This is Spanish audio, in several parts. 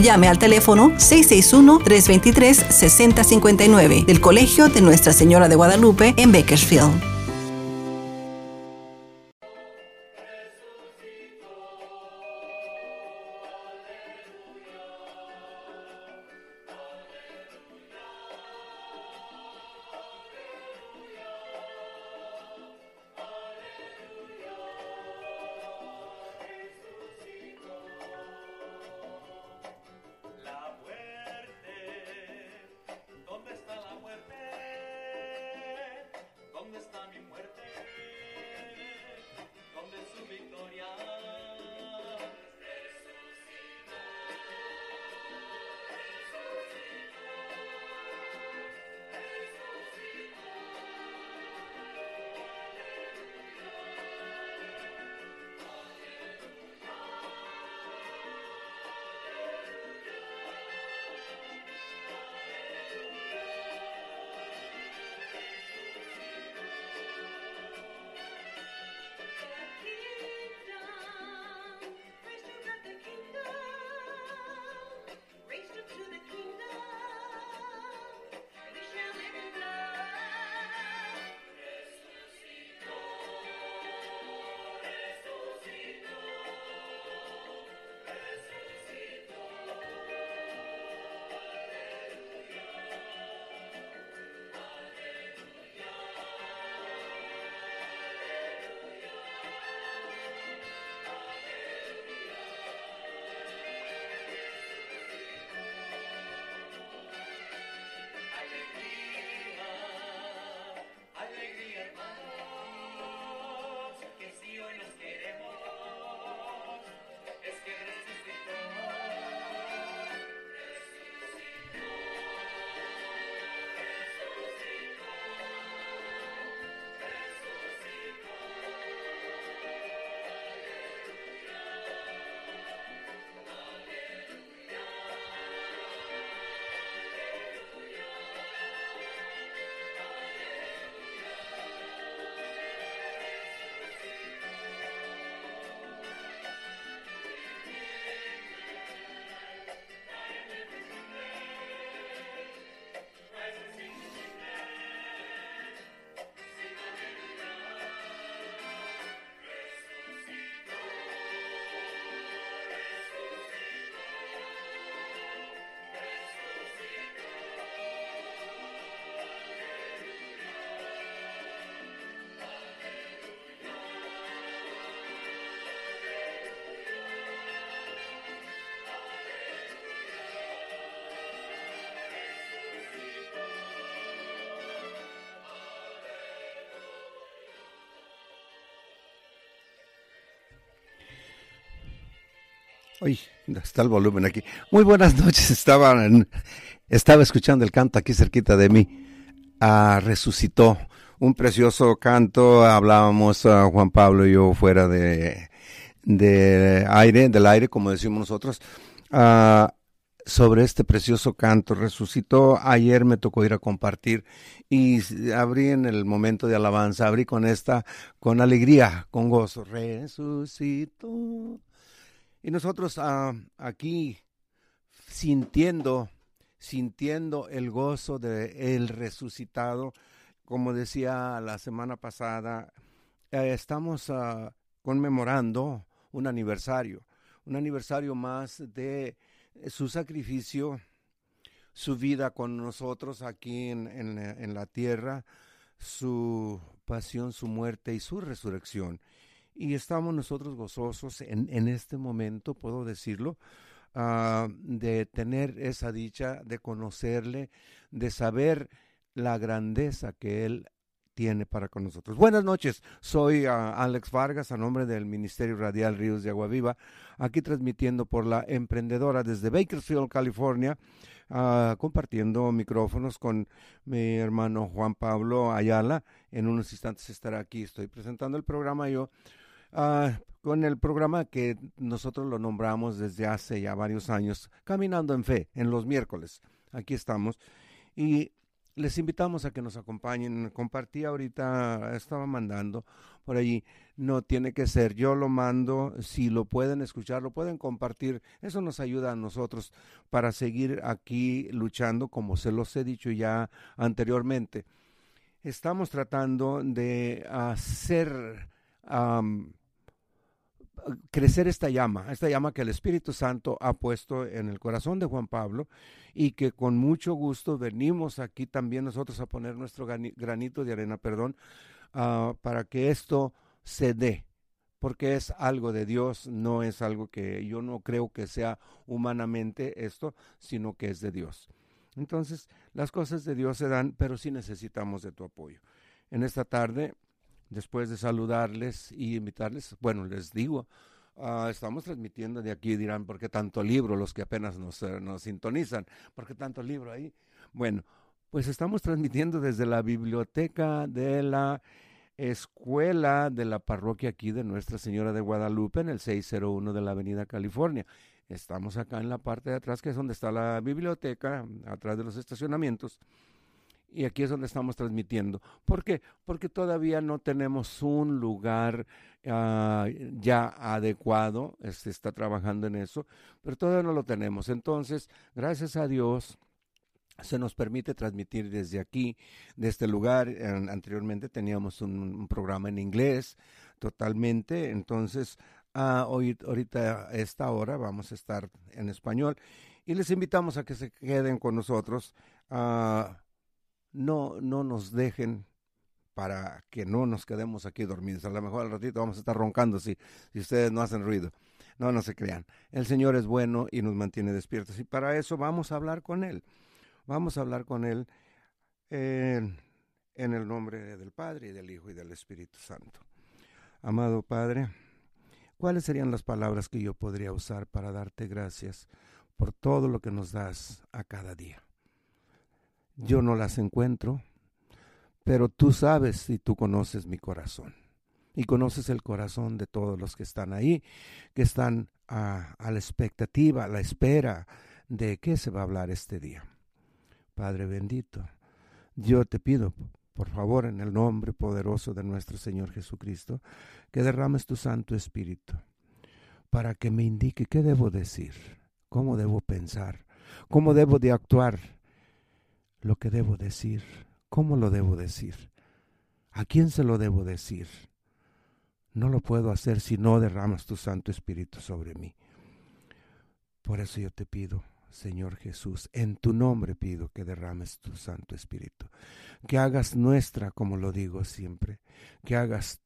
llame al teléfono 661-323-6059 del Colegio de Nuestra Señora de Guadalupe en Bakersfield. Uy, está el volumen aquí. Muy buenas noches. Estaba, estaba escuchando el canto aquí cerquita de mí. Ah, resucitó. Un precioso canto. Hablábamos a ah, Juan Pablo y yo fuera de, de aire, del aire, como decimos nosotros, ah, sobre este precioso canto. Resucitó. Ayer me tocó ir a compartir y abrí en el momento de alabanza, abrí con esta, con alegría, con gozo. Resucitó y nosotros ah, aquí sintiendo, sintiendo el gozo de el resucitado, como decía la semana pasada, eh, estamos ah, conmemorando un aniversario, un aniversario más de su sacrificio, su vida con nosotros aquí en la tierra, su pasión, su muerte y su resurrección. Y estamos nosotros gozosos en, en este momento, puedo decirlo, ah, de tener esa dicha, de conocerle, de saber la grandeza que Él tiene para con nosotros. Buenas noches, soy ah, Alex Vargas a nombre del Ministerio Radial Ríos de Agua Viva, aquí transmitiendo por la emprendedora desde Bakersfield, California, ah, compartiendo micrófonos con mi hermano Juan Pablo Ayala. En unos instantes estará aquí, estoy presentando el programa yo. Ah, con el programa que nosotros lo nombramos desde hace ya varios años, Caminando en Fe, en los miércoles. Aquí estamos. Y les invitamos a que nos acompañen. Compartí ahorita, estaba mandando por allí. No tiene que ser, yo lo mando. Si lo pueden escuchar, lo pueden compartir. Eso nos ayuda a nosotros para seguir aquí luchando, como se los he dicho ya anteriormente. Estamos tratando de hacer crecer esta llama, esta llama que el Espíritu Santo ha puesto en el corazón de Juan Pablo y que con mucho gusto venimos aquí también nosotros a poner nuestro granito de arena, perdón, uh, para que esto se dé, porque es algo de Dios, no es algo que yo no creo que sea humanamente esto, sino que es de Dios. Entonces, las cosas de Dios se dan, pero sí necesitamos de tu apoyo. En esta tarde después de saludarles y invitarles, bueno, les digo, uh, estamos transmitiendo de aquí, dirán, ¿por qué tanto libro? Los que apenas nos, uh, nos sintonizan, ¿por qué tanto libro ahí? Bueno, pues estamos transmitiendo desde la biblioteca de la escuela de la parroquia aquí de Nuestra Señora de Guadalupe en el 601 de la Avenida California. Estamos acá en la parte de atrás, que es donde está la biblioteca, atrás de los estacionamientos. Y aquí es donde estamos transmitiendo. ¿Por qué? Porque todavía no tenemos un lugar uh, ya adecuado. Se este, está trabajando en eso, pero todavía no lo tenemos. Entonces, gracias a Dios, se nos permite transmitir desde aquí, de este lugar. anteriormente teníamos un, programa en inglés totalmente. Entonces, uh, hoy, ahorita a esta hora vamos a estar en español. Y les invitamos a que se queden con nosotros. Uh, no, no nos dejen para que no nos quedemos aquí dormidos. A lo mejor al ratito vamos a estar roncando si, si ustedes no hacen ruido. No, no se crean. El Señor es bueno y nos mantiene despiertos. Y para eso vamos a hablar con Él. Vamos a hablar con Él en, en el nombre del Padre y del Hijo y del Espíritu Santo. Amado Padre, ¿cuáles serían las palabras que yo podría usar para darte gracias por todo lo que nos das a cada día? Yo no las encuentro, pero tú sabes y tú conoces mi corazón. Y conoces el corazón de todos los que están ahí, que están a, la expectativa, a la espera de qué se va a hablar este día. Padre bendito, yo te pido, por favor, en el nombre poderoso de nuestro Señor Jesucristo, que derrames tu Santo Espíritu para que me indique qué debo decir, cómo debo pensar, cómo debo de actuar lo que debo decir, cómo lo debo decir, a quién se lo debo decir. No lo puedo hacer si no derramas tu Santo Espíritu sobre mí. Por eso yo te pido, Señor Jesús, en tu nombre pido que derrames tu Santo Espíritu, que hagas nuestra, como lo digo siempre, que hagas,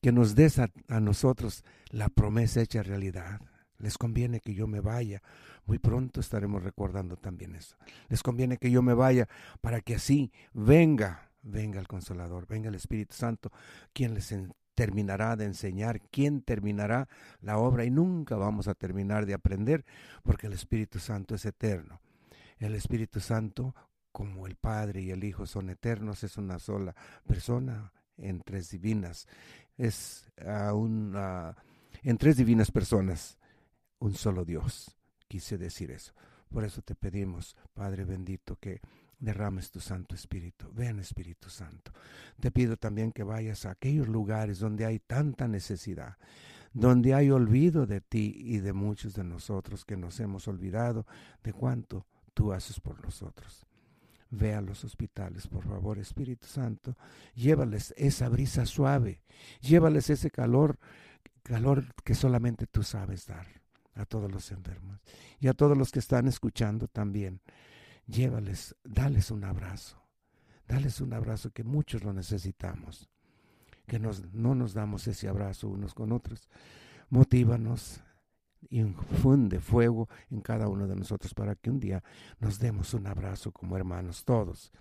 que nos des a, a nosotros la promesa hecha realidad. Les conviene que yo me vaya, muy pronto estaremos recordando también eso. Les conviene que yo me vaya para que así venga, venga el Consolador, venga el Espíritu Santo, quien les terminará de enseñar, quien terminará la obra y nunca vamos a terminar de aprender porque el Espíritu Santo es eterno. El Espíritu Santo, como el Padre y el Hijo son eternos, es una sola persona en tres divinas. Es uh, en tres divinas personas, un solo Dios quise decir eso. Por eso te pedimos, Padre bendito, que derrames tu Santo Espíritu. Ven Espíritu Santo. Te pido también que vayas a aquellos lugares donde hay tanta necesidad, donde hay olvido de ti y de muchos de nosotros que nos hemos olvidado de cuánto tú haces por nosotros. Ve a los hospitales, por favor, Espíritu Santo. Llévales esa brisa suave. Llévales ese calor, calor que solamente tú sabes dar a todos los enfermos y a todos los que están escuchando también. Llévales, dales un abrazo, dales un abrazo que muchos lo necesitamos, que nos, no nos damos ese abrazo unos con otros. Motívanos, infunde fuego en cada uno de nosotros para que un día nos demos un abrazo como hermanos todos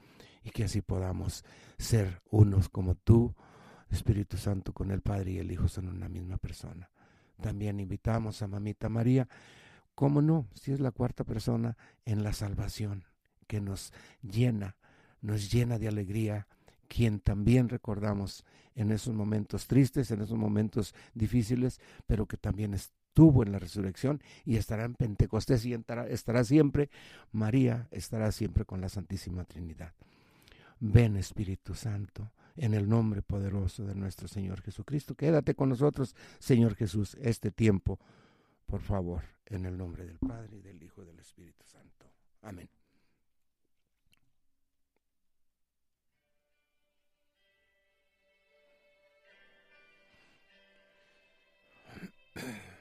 y que así podamos ser unos como tú, Espíritu Santo, con el Padre y el Hijo son una misma persona. También invitamos a Mamita María, cómo no, si es la cuarta persona en la salvación, que nos llena, nos llena de alegría, quien también recordamos en esos momentos tristes, en esos momentos difíciles, pero que también estuvo en la resurrección y estará en Pentecostés y estará, siempre, María estará siempre con la Santísima Trinidad. Ven Espíritu Santo, en el nombre poderoso de nuestro Señor Jesucristo. Quédate con nosotros, Señor Jesús, este tiempo, por favor, en el nombre del Padre, y del Hijo y del Espíritu Santo. Amén.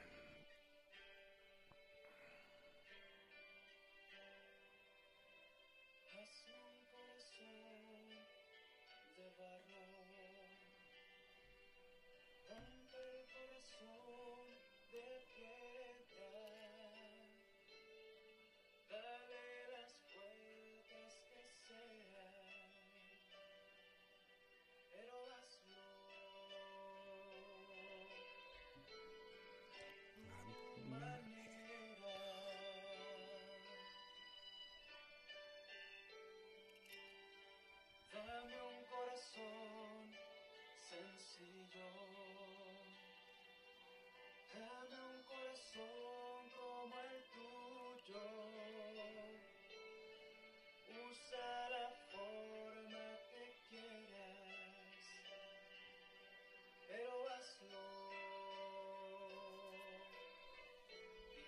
yo. Dame un corazón como el tuyo. Usa la forma que quieras, pero hazlo.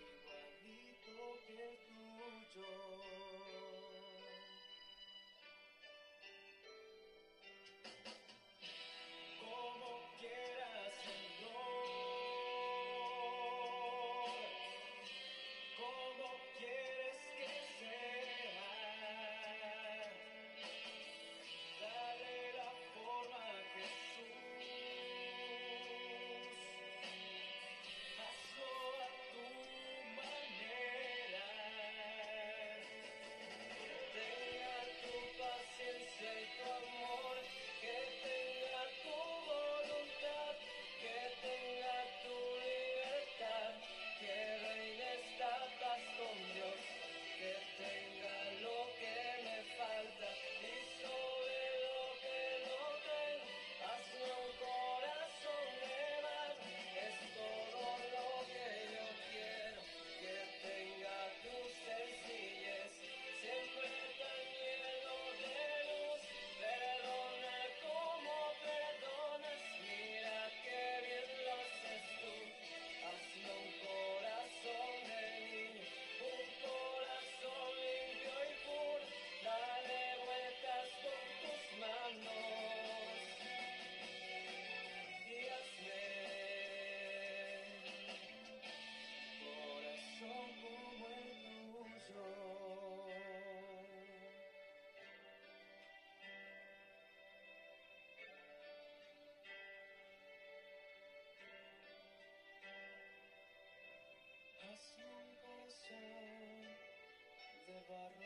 Igualito que el tuyo. Navarro.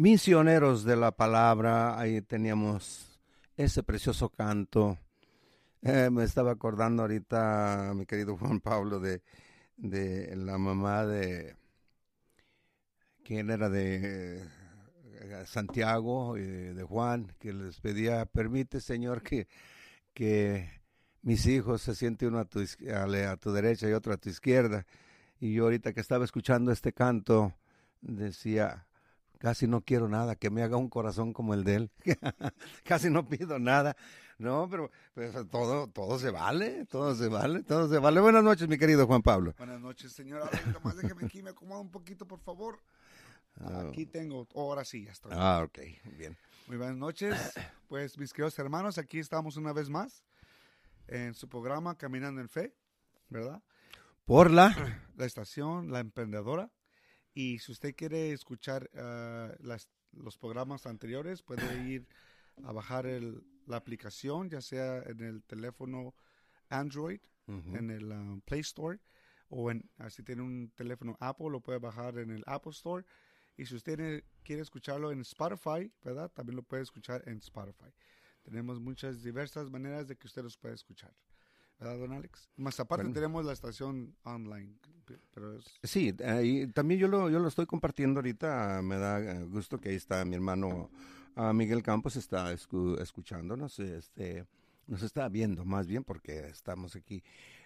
Misioneros de la palabra, ahí teníamos ese precioso canto. Eh, me estaba acordando ahorita, mi querido Juan Pablo, de, de la mamá de, ¿quién era? De eh, Santiago y de Juan, que les pedía, permite Señor que, que mis hijos se sienten uno a tu, a tu derecha y otro a tu izquierda. Y yo ahorita que estaba escuchando este canto, decía, casi no quiero nada, que me haga un corazón como el de él. casi no pido nada. No, pero, pero todo, todo se vale, todo se vale, todo se vale. Buenas noches, mi querido Juan Pablo. Buenas noches, señora. Más déjeme aquí, me acomodo un poquito, por favor. Aquí tengo, ahora sí, ya estoy. Ah, ok, bien. Muy buenas noches, pues mis queridos hermanos, aquí estamos una vez más en su programa Caminando en Fe, ¿verdad? Por la... La estación, La Emprendedora. Y si usted quiere escuchar ah, las- los programas anteriores, puede ir a bajar el- la aplicación, ya sea en el teléfono Android, en el ah, Play Store, o en, ah, si tiene un teléfono Apple, lo puede bajar en el Apple Store. Y si usted tiene- quiere escucharlo en Spotify, ¿verdad? También lo puede escuchar en Spotify. Tenemos muchas diversas maneras de que usted los pueda escuchar. ¿Verdad, don Alex? Más aparte Bueno. tenemos la estación online. Pero es, Sí, eh, y también yo lo, yo lo estoy compartiendo ahorita. Me da eh, gusto que ahí está mi hermano ah, Miguel Campos, está escu- escuchándonos, este, nos está viendo más bien porque estamos aquí.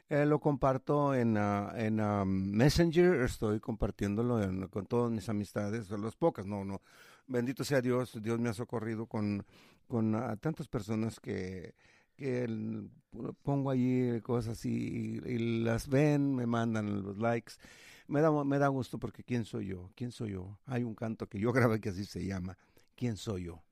Eh, lo comparto en, ah, en ah, Messenger, estoy compartiéndolo en- con todas mis amistades, las pocas, no, no. Bendito sea Dios, Dios me ha socorrido con, con ah, tantas personas que, que pongo allí cosas y, y las ven, me mandan los likes. Me da, me da gusto porque ¿quién soy yo? ¿Quién soy yo? Hay un canto que yo grabé que así se llama, ¿quién soy yo?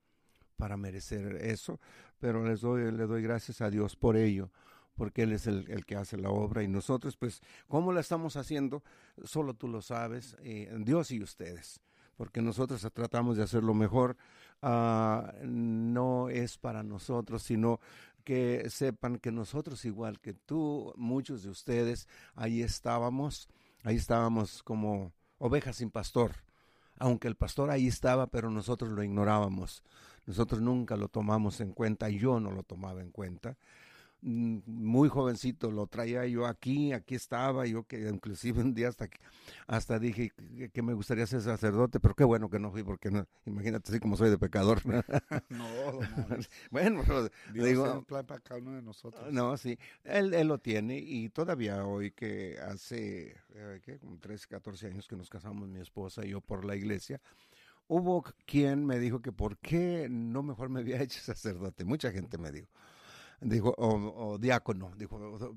Para merecer eso, pero les doy, le doy gracias a Dios por ello, porque Él es el, el que hace la obra y nosotros, pues, ¿cómo la estamos haciendo? Solo tú lo sabes, eh, Dios y ustedes, porque nosotros tratamos de hacerlo mejor, ah, no es para nosotros, sino que sepan que nosotros, igual que tú, muchos de ustedes, ahí estábamos, ahí estábamos como ovejas sin pastor. Aunque el pastor ahí estaba, pero nosotros lo ignorábamos. Nosotros nunca lo tomamos en cuenta, yo no lo tomaba en cuenta. Mm, Muy jovencito lo traía yo aquí, aquí estaba, yo que inclusive un día hasta, hasta dije que, que me gustaría ser sacerdote, pero qué bueno que no fui, porque no, imagínate así como soy de pecador. no, bueno, pero Dios digo, tiene un plan para cada uno de nosotros. no, sí, él, él lo tiene y todavía hoy que hace, eh, ¿qué? Como 13, 14 años que nos casamos mi esposa y yo por la iglesia, hubo quien me dijo que por qué no mejor me había hecho sacerdote. Mucha gente me dijo, dijo, o, o diácono, dijo,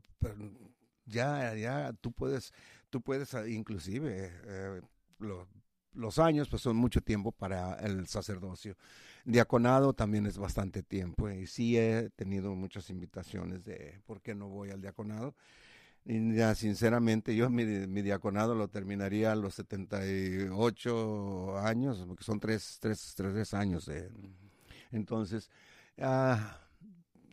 ya, ya, tú puedes, tú puedes ah, inclusive, eh, lo- los años pues son mucho tiempo para el sacerdocio. Diaconado también es bastante tiempo y sí he tenido muchas invitaciones de por qué no voy al diaconado. Y ya sinceramente yo mi, mi diaconado lo terminaría a los 78 años, porque son tres, tres, tres años. de- entonces, ah,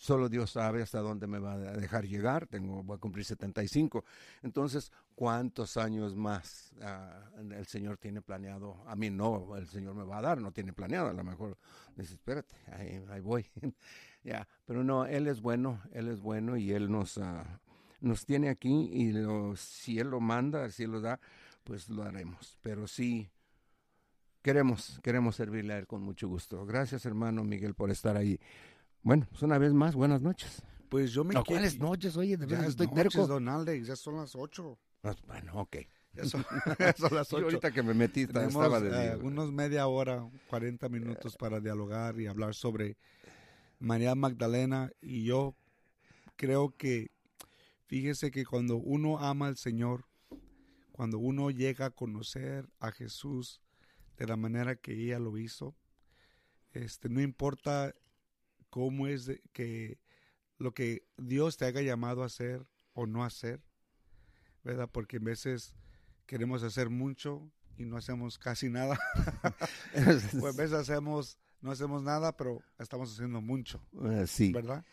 solo Dios sabe hasta dónde me va a dejar llegar. Tengo, voy a cumplir 75. Entonces, ¿cuántos años más ah, el Señor tiene planeado? A mí no, el Señor me va a dar, no tiene planeado. A lo mejor dice, espérate, ahí, voy. ya, pero no, Él es bueno, Él es bueno y Él nos, ah, nos tiene aquí y lo- si Él lo manda, si Él lo da, pues lo haremos. Pero sí, queremos, queremos servirle a Él con mucho gusto. Gracias, hermano Miguel, por estar ahí. Bueno, pues una vez más, buenas noches. Pues yo me No, quiero- ¿Cuáles noches? Oye, de es estoy noches, terco. don Alex, ya son las 8. Ah, Bueno, ok. Ya son, ya son las Sí, 8. ahorita que me metí, Tenemos estaba de eh, unos media hora, 40 minutos para dialogar y hablar sobre María Magdalena. Y yo creo que, fíjese que cuando uno ama al Señor, cuando uno llega a conocer a Jesús de la manera que ella lo hizo, este, no importa cómo es que lo que Dios te haya llamado a hacer o no hacer, ¿verdad? Porque en veces queremos hacer mucho y no hacemos casi nada. Pues a veces hacemos, no hacemos nada, pero estamos haciendo mucho, Eh, sí, ¿verdad?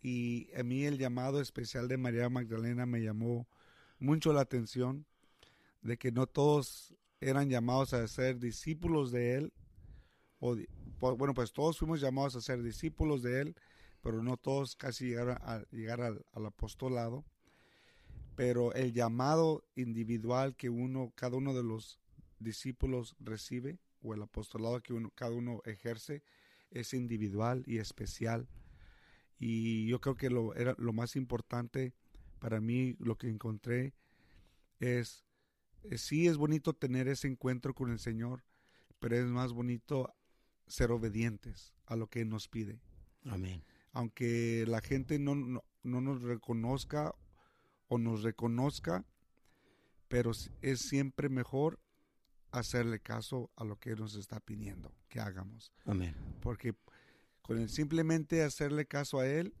Y a mí el llamado especial de María Magdalena me llamó mucho la atención de que no todos eran llamados a ser discípulos de él. O, bueno, pues todos fuimos llamados a ser discípulos de él, pero no todos casi llegaron a llegar al, apostolado. Pero el llamado individual que uno, cada uno de los discípulos recibe, o el apostolado que uno, cada uno ejerce, es individual y especial. Y yo creo que lo, era, lo más importante para mí, lo que encontré, es, eh, sí es bonito tener ese encuentro con el Señor, pero es más bonito ser obedientes a lo que nos pide amén. aunque la gente no, no, no nos reconozca o nos reconozca, pero es siempre mejor hacerle caso a lo que nos está pidiendo que hagamos. Amén. Porque con el simplemente hacerle caso a Él,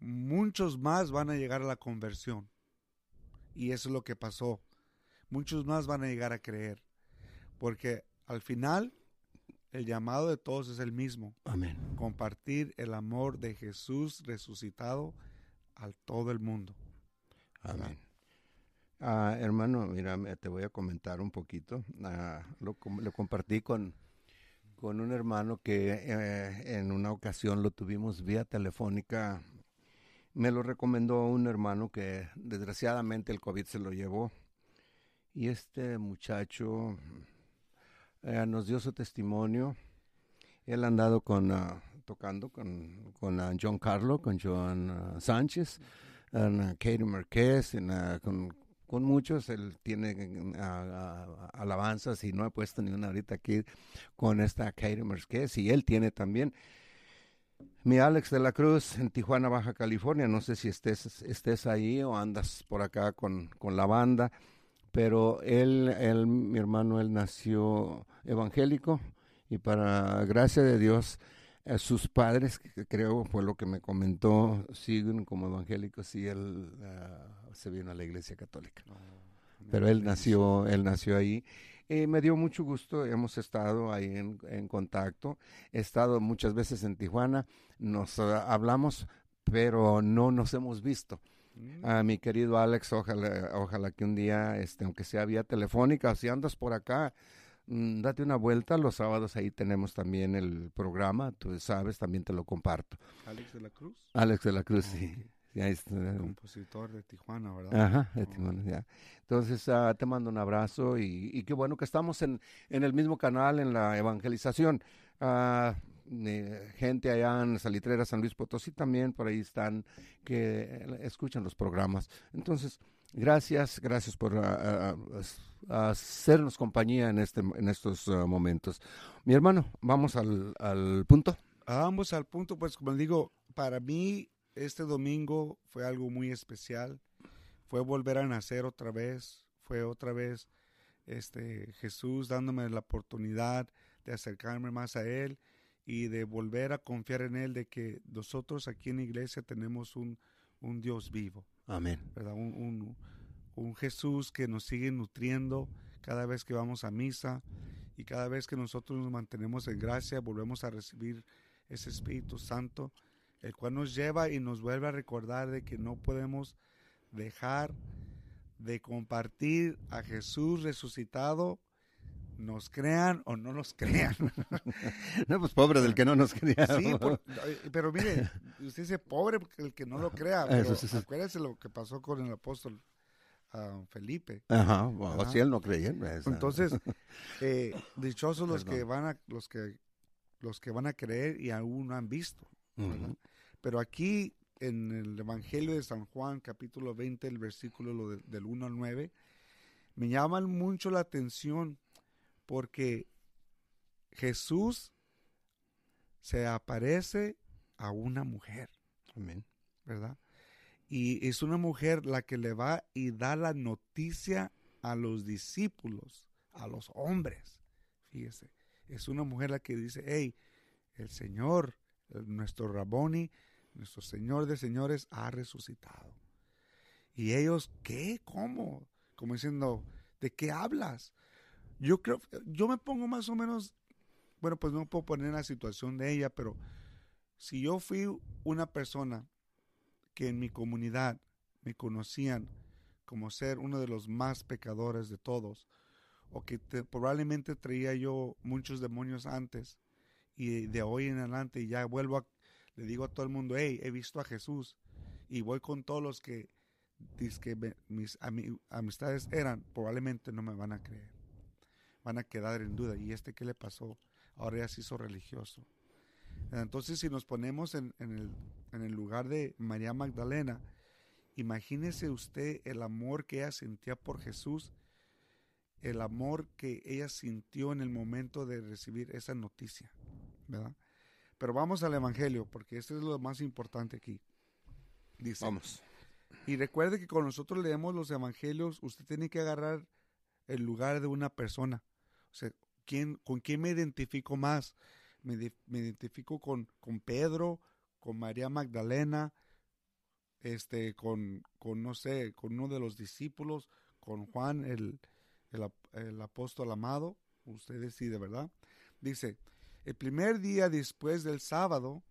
muchos más van a llegar a la conversión. Y eso es lo que pasó. Muchos más van a llegar a creer. Porque al final, el llamado de todos es el mismo Amén. compartir el amor de Jesús resucitado a todo el mundo. Amén. Ah, hermano, mira, te voy a comentar un poquito. Ah, lo compartí con, con un hermano que eh, en una ocasión lo tuvimos vía telefónica. Me lo recomendó un hermano que desgraciadamente el COVID se lo llevó. Y este muchacho eh, nos dio su testimonio. Él ha andado con, ah, tocando con, con ah, John Carlo, con John ah, Sánchez, ah, Katie Marquez, en, con, con muchos. Él tiene alabanzas y no he puesto ni una ahorita aquí con esta Katie Marquez. Y él tiene también. Mi Alex de la Cruz en Tijuana, Baja California. No sé si estés, estés ahí o andas por acá con, con la banda pero él, él, mi hermano, él nació evangélico y para gracia de Dios, eh, sus padres, que creo fue lo que me comentó, siguen como evangélicos y él ah, se vino a la iglesia católica. Pero él nació, él nació ahí. Y me dio mucho gusto, hemos estado ahí en, en contacto, he estado muchas veces en Tijuana, nos ah, hablamos, pero no nos hemos visto. A mi querido Alex, ojalá, ojalá que un día, este, aunque sea vía telefónica, si andas por acá, mm, date una vuelta. Los sábados ahí tenemos también el programa, tú sabes, también te lo comparto. Alex de la Cruz, Alex de la Cruz, sí. sí, ahí está. compositor de Tijuana, ¿verdad? Ajá, de Tijuana, ya. Entonces, ah, te mando un abrazo y, y qué bueno que estamos en, en el mismo canal, en la evangelización. Ah, gente allá en Salitrera, San Luis Potosí también, por ahí están, que eh, escuchan los programas. Entonces, gracias, gracias por ah, ah, hacernos compañía en, este, en estos ah, momentos. Mi hermano, vamos al, al punto. Vamos al punto, pues como digo, para mí este domingo fue algo muy especial. Fue volver a nacer otra vez. Fue otra vez este Jesús dándome la oportunidad de acercarme más a Él y de volver a confiar en Él de que nosotros aquí en la iglesia tenemos un, un Dios vivo. Amén. ¿verdad? Un, un- un Jesús que nos sigue nutriendo cada vez que vamos a misa y cada vez que nosotros nos mantenemos en gracia, volvemos a recibir ese Espíritu Santo. el cual nos lleva y nos vuelve a recordar de que no podemos dejar de compartir a Jesús resucitado, nos crean o no nos crean. No, pues pobre del que no nos quería. Sí, por- pero mire, usted dice pobre el que no lo crea, pero Eso sí, sí. acuérdese lo que pasó con el apóstol ah, Felipe. Ajá, bueno, Ajá. si él no creía. pues, Entonces, eh, dichosos los que van a los que los que van a creer y aún no han visto. Pero aquí en el Evangelio de San Juan, capítulo 20, el versículo lo de- del 1 al 9, me llaman mucho la atención porque Jesús se aparece a una mujer, Amén. ¿verdad? Y es una mujer la que le va y da la noticia a los discípulos, a los hombres. Fíjese, es una mujer la que dice, hey, el Señor, nuestro Raboni, nuestro Señor de señores ha resucitado. Y ellos, ¿qué? ¿Cómo? Como diciendo, ¿de qué hablas? Yo creo, yo me pongo más o menos, bueno, pues no puedo poner en la situación de ella, pero si yo fui una persona que en mi comunidad me conocían como ser uno de los más pecadores de todos, o que te- probablemente traía yo muchos demonios antes, y de hoy en adelante ya vuelvo a, le digo a todo el mundo, hey, he visto a Jesús, y voy con todos los que, que mis ami- amistades eran, probablemente no me van a creer, van a quedar en duda, y este qué le pasó, ahora ya se hizo religioso. Entonces, si nos ponemos en, en el, en el lugar de María Magdalena, imagínese usted el amor que ella sentía por Jesús, el amor que ella sintió en el momento de recibir esa noticia, ¿verdad? Pero vamos al Evangelio, porque esto es lo más importante aquí. Dice, Vamos. y recuerde que cuando nosotros leemos los Evangelios, usted tiene que agarrar el lugar de una persona. O sea, ¿quién, ¿con quién me identifico más? Me, me identifico con, con Pedro, con María Magdalena, este, con, con, no sé, con uno de los discípulos, con Juan, el, el, el apóstol amado. Usted decide, ¿verdad? Dice, el primer día después del sábado,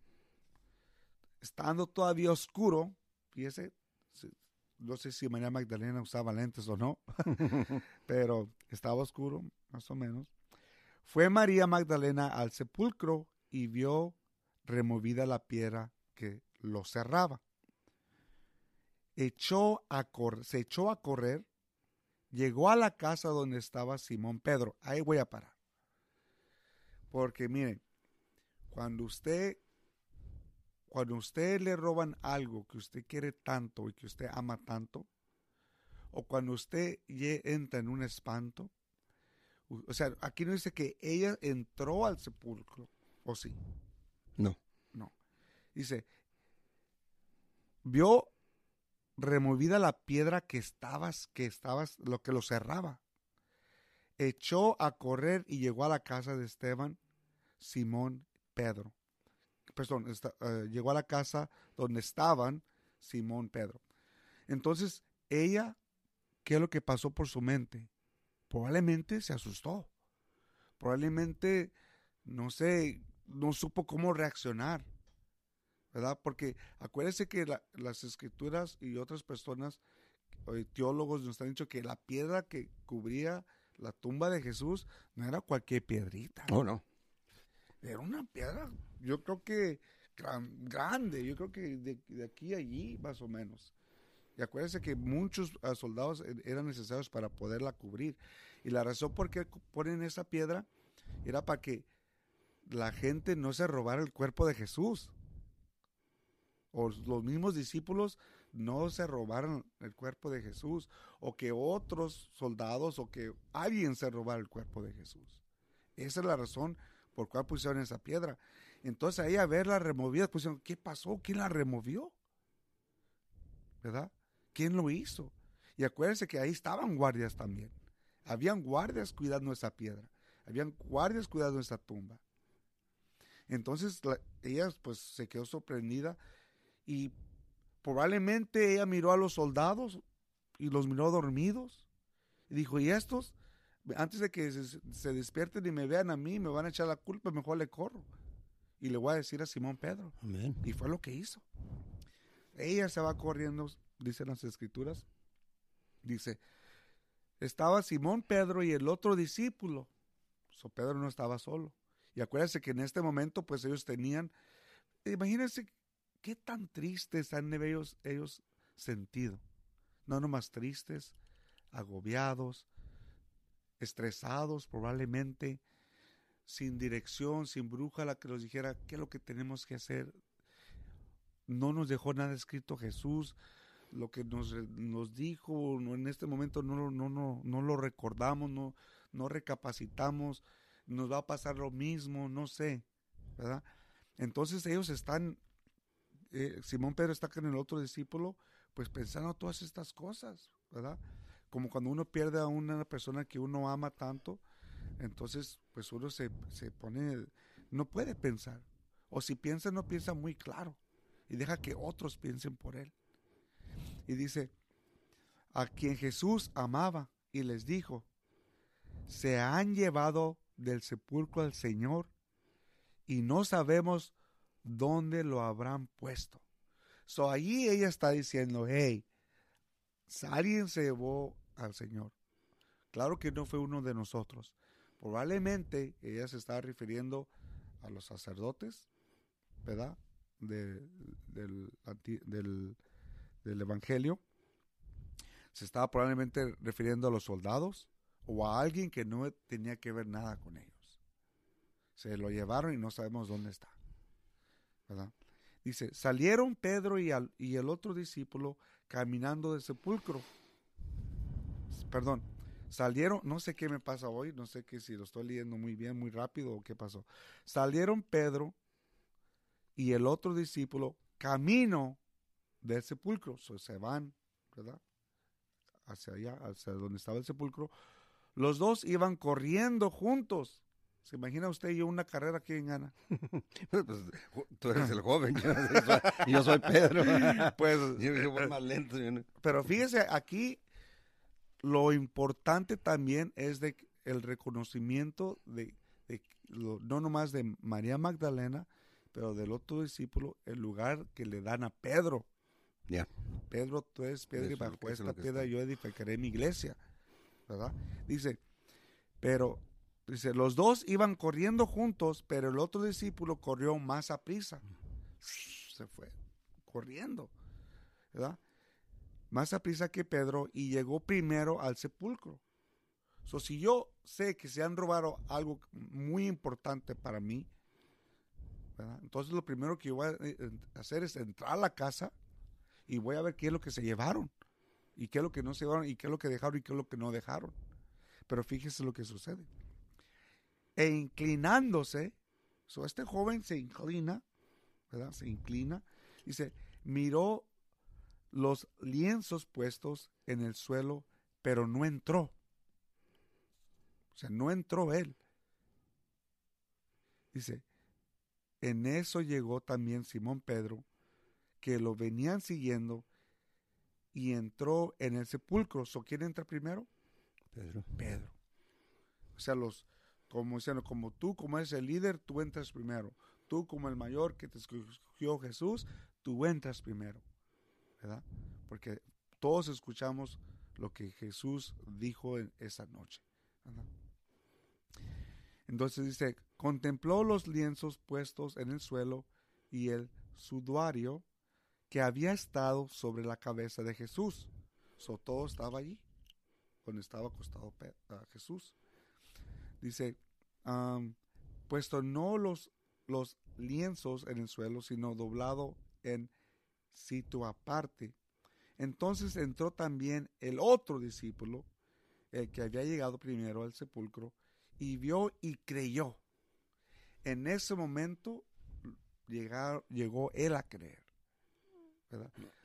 estando todavía oscuro, fíjese, se- no sé si María Magdalena usaba lentes o no, pero estaba oscuro, más o menos. Fue María Magdalena al sepulcro y vio removida la piedra que lo cerraba. Echó a se echó a correr, llegó a la casa donde estaba Simón Pedro. Ahí voy a parar. Porque miren, cuando usted cuando usted le roban algo que usted quiere tanto y que usted ama tanto, o cuando usted entra en un espanto, o sea, aquí no dice que ella entró al sepulcro, o sí, No. no. Dice, vio removida la piedra que estabas, que estabas, lo que lo cerraba. Echó a correr y llegó a la casa de Esteban, Simón, Pedro. Perdón, esta- eh, llegó a la casa donde estaban Simón, Pedro. Entonces, ella, ¿qué es lo que pasó por su mente? Probablemente se asustó. Probablemente, no sé, no supo cómo reaccionar. ¿Verdad? Porque acuérdese que la- las escrituras y otras personas, teólogos nos han dicho que la piedra que cubría la tumba de Jesús no era cualquier piedrita. Oh, no. Era una piedra, yo creo que gran- grande, yo creo que de, de aquí a allí más o menos. Y acuérdense que muchos ah, soldados e- eran necesarios para poderla cubrir. Y la razón por qué ponen esa piedra era para que la gente no se robara el cuerpo de Jesús. O los mismos discípulos no se robaran el cuerpo de Jesús. O que otros soldados o que alguien se robara el cuerpo de Jesús. Esa es la razón por cual pusieron esa piedra. Entonces ahí a verla removida, pusieron, ¿qué pasó? ¿Quién la removió? ¿Verdad? ¿Quién lo hizo? Y acuérdense que ahí estaban guardias también. Habían guardias cuidando esa piedra. Habían guardias cuidando esa tumba. Entonces la- ella pues se quedó sorprendida y probablemente ella miró a los soldados y los miró dormidos y dijo, ¿y estos? Antes de que se, se despierten y me vean a mí, me van a echar la culpa, mejor le corro. y le voy a decir a Simón Pedro. Amén. Y fue lo que hizo. Ella se va corriendo, dicen las escrituras. Dice, estaba Simón Pedro y el otro discípulo. So Pedro no estaba solo. Y acuérdense que en este momento, pues ellos tenían, imagínense qué tan tristes han ellos, ellos sentido. No nomás tristes, agobiados, estresados probablemente, sin dirección, sin brújula que nos dijera qué es lo que tenemos que hacer. No nos dejó nada escrito Jesús, lo que nos, nos dijo en este momento no, no, no, no lo recordamos, no, no recapacitamos, nos va a pasar lo mismo, no sé, ¿verdad? Entonces ellos están, eh, Simón Pedro está con el otro discípulo, pues pensando todas estas cosas, ¿verdad? Como cuando uno pierde a una persona que uno ama tanto, entonces pues uno se, se pone, no puede pensar, o si piensa, no piensa muy claro, y deja que otros piensen por él. Y dice, a quien Jesús amaba, y les dijo, se han llevado del sepulcro al Señor y no sabemos dónde lo habrán puesto. So allí ella está diciendo, hey, alguien se llevó al Señor. Claro que no fue uno de nosotros. Probablemente ella se está refiriendo a los sacerdotes, ¿verdad? De- del, del, del Evangelio. Se estaba probablemente refiriendo a los soldados o a alguien que no tenía que ver nada con ellos. Se lo llevaron y no sabemos dónde está. Dice, salieron Pedro y, al- y el otro discípulo caminando del sepulcro. Perdón, salieron, no sé qué me pasa hoy, no sé que si lo estoy leyendo muy bien, muy rápido o qué pasó. Salieron Pedro y el otro discípulo camino del sepulcro. So, se van, ¿verdad? Hacia allá, hacia donde estaba el sepulcro. Los dos iban corriendo juntos. ¿Se imagina usted y yo una carrera? ¿Quién gana? Pues, ju- tú eres el joven, yo soy, yo soy Pedro. Pues, yo, voy más lento. no- Pero fíjese, aquí lo importante también es de el reconocimiento de, de lo- no nomás de María Magdalena, pero del otro discípulo, el lugar que le dan a Pedro. Pedro, tú eres piedra y bajo es esta piedra yo edificaré mi iglesia. ¿Verdad? Dice, pero, dice, los dos iban corriendo juntos, pero el otro discípulo corrió más a prisa. Se fue corriendo. ¿Verdad? Más a prisa que Pedro y llegó primero al sepulcro. So, si yo sé que se han robado algo muy importante para mí, ¿verdad? entonces lo primero que yo voy a eh, hacer es entrar a la casa y voy a ver qué es lo que se llevaron y qué es lo que no se llevaron y qué es lo que dejaron y qué es lo que no dejaron. Pero fíjese lo que sucede. E inclinándose, so este joven se inclina, ¿verdad? Se inclina, dice, miró los lienzos puestos en el suelo, pero no entró. O sea, no entró él. Dice, en eso llegó también Simón Pedro, que lo venían siguiendo, y entró en el sepulcro. ¿So quién entra primero? Pedro. Pedro. O sea, los, como diciendo, como tú, como eres el líder, tú entras primero. Tú, como el mayor que te escogió Jesús, tú entras primero. ¿Verdad? Porque todos escuchamos lo que Jesús dijo en esa noche. ¿verdad? Entonces dice, contempló los lienzos puestos en el suelo y el sudario que había estado sobre la cabeza de Jesús. So, todo estaba allí, donde estaba acostado a Jesús. Dice, am, puesto no los, los lienzos en el suelo, sino doblado en sitio aparte. Entonces entró también el otro discípulo, el que había llegado primero al sepulcro, y vio y creyó. En ese momento llegó él a creer.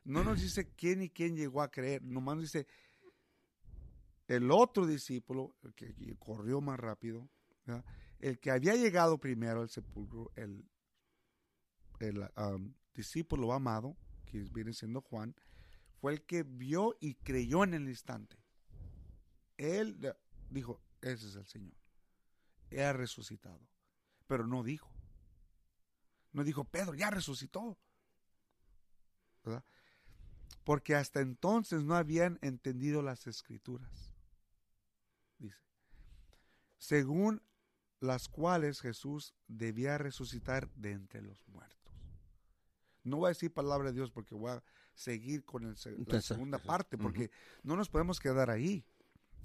No nos dice quién y quién llegó a creer, nomás nos dice el otro discípulo, el que corrió más rápido, el que había llegado primero al sepulcro, el, am, discípulo amado, que viene siendo Juan, fue el que vio y creyó en el instante. Él dijo, ese es el Señor. Él ha resucitado. Pero no dijo. No dijo, Pedro ya resucitó. ¿Verdad? Porque hasta entonces no habían entendido las escrituras. Dice, según las cuales Jesús debía resucitar de entre los muertos. No voy a decir palabra de Dios porque voy a seguir con el la Entonces, segunda parte, porque no nos podemos quedar ahí.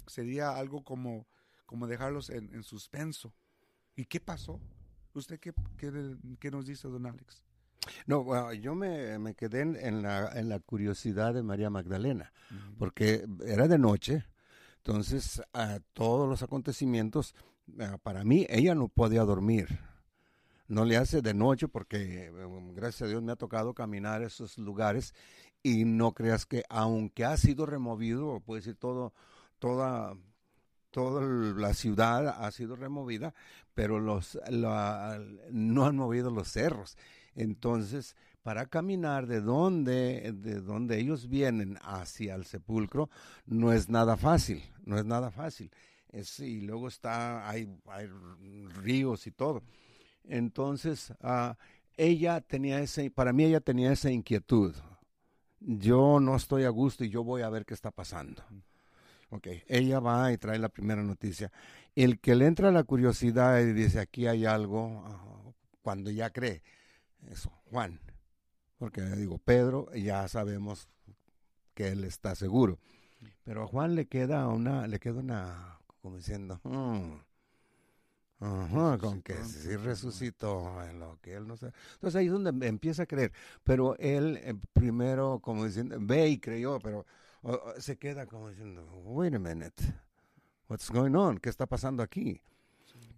Sería algo como, como dejarlos en, en suspenso. ¿Y qué pasó? ¿Usted qué, qué, qué nos dice, don Alex? No, bueno, yo me, me quedé en, en la, en la curiosidad de María Magdalena, porque era de noche, entonces a todos los acontecimientos, ah, para mí, ella no podía dormir. No le hace de noche porque, eh, gracias a Dios, me ha tocado caminar esos lugares y no creas que, aunque ha sido removido, puede decir todo, toda, toda la ciudad ha sido removida, pero los, la- no han movido los cerros. Entonces, para caminar de donde, de donde ellos vienen hacia el sepulcro, no es nada fácil, no es nada fácil. Es- y luego está, hay, hay ríos y todo. Entonces, ah, ella tenía ese, para mí ella tenía esa inquietud. Yo no estoy a gusto y yo voy a ver qué está pasando. Ok, ella va y trae la primera noticia. El que le entra la curiosidad y dice, aquí hay algo, ah, cuando ya cree, eso, Juan. Porque digo, Pedro, ya sabemos que él está seguro. Pero a Juan le queda una, le queda una, como diciendo, "Hmm, ajá, con que Resucitó, sí resucitó, en lo que él no sabe. Entonces ahí es donde me empieza a creer. Pero él eh, primero, como diciendo, ve y creyó, pero se queda como diciendo, wait a minute, what's going on? ¿Qué está pasando aquí?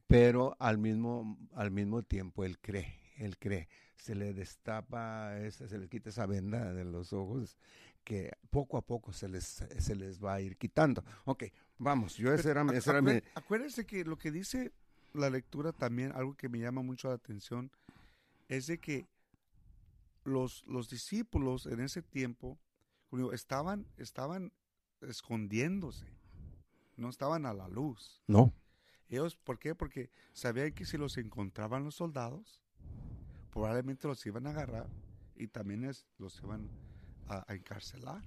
Pero al mismo, al mismo tiempo él cree, él cree. Se le destapa, esa- se le quita esa venda de los ojos que poco a poco se les, se les va a ir quitando. Ok, vamos, yo ese era, ese era mi... acué- Acuérdense que lo que dice la lectura también, algo que me llama mucho la atención, es de que los, los discípulos en ese tiempo estaban, estaban escondiéndose, no estaban a la luz. No, Ellos, ¿por qué? Porque sabían que si los encontraban los soldados, probablemente los iban a agarrar y también es- los iban a, a encarcelar.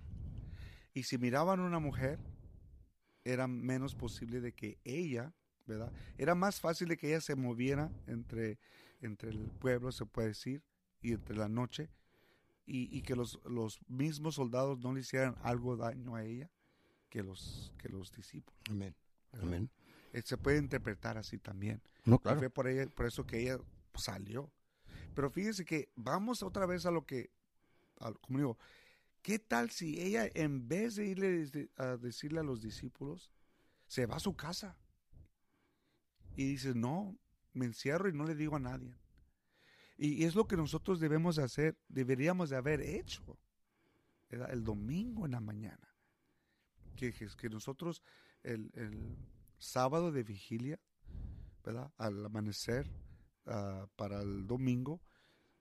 Y si miraban a una mujer, era menos posible de que ella, ¿verdad? Era más fácil de que ella se moviera entre, entre el pueblo, se puede decir, y entre la noche, y, y que los, los mismos soldados no le hicieran algo daño a ella que los, que los discípulos. amén, ¿verdad? amén. Eh, se puede interpretar así también. No, claro. fue por, ella, por eso que ella salió. Pero fíjense que vamos otra vez a lo que, al- como digo, ¿qué tal si ella en vez de irle a decirle a los discípulos, se va a su casa? Y dice, no, me encierro y no le digo a nadie. Y, es lo que nosotros debemos de hacer, deberíamos de haber hecho el domingo en la mañana. Que- que nosotros el, el sábado de vigilia, ¿verdad? Al amanecer ah, para el domingo,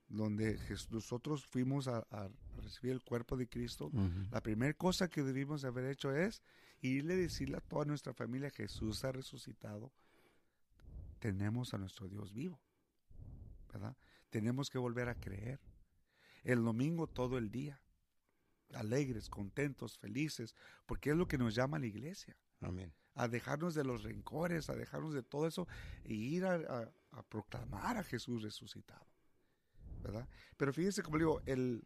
donde nosotros fuimos a, a recibir el cuerpo de Cristo, la primera cosa que debimos haber hecho es irle a decirle a toda nuestra familia, Jesús ha resucitado, tenemos a nuestro Dios vivo, ¿verdad? Tenemos que volver a creer. El domingo todo el día, alegres, contentos, felices, porque es lo que nos llama la iglesia Amén. A dejarnos de los rencores, a dejarnos de todo eso e ir a, a- a proclamar a Jesús resucitado. ¿Verdad? Pero fíjense, como digo, el,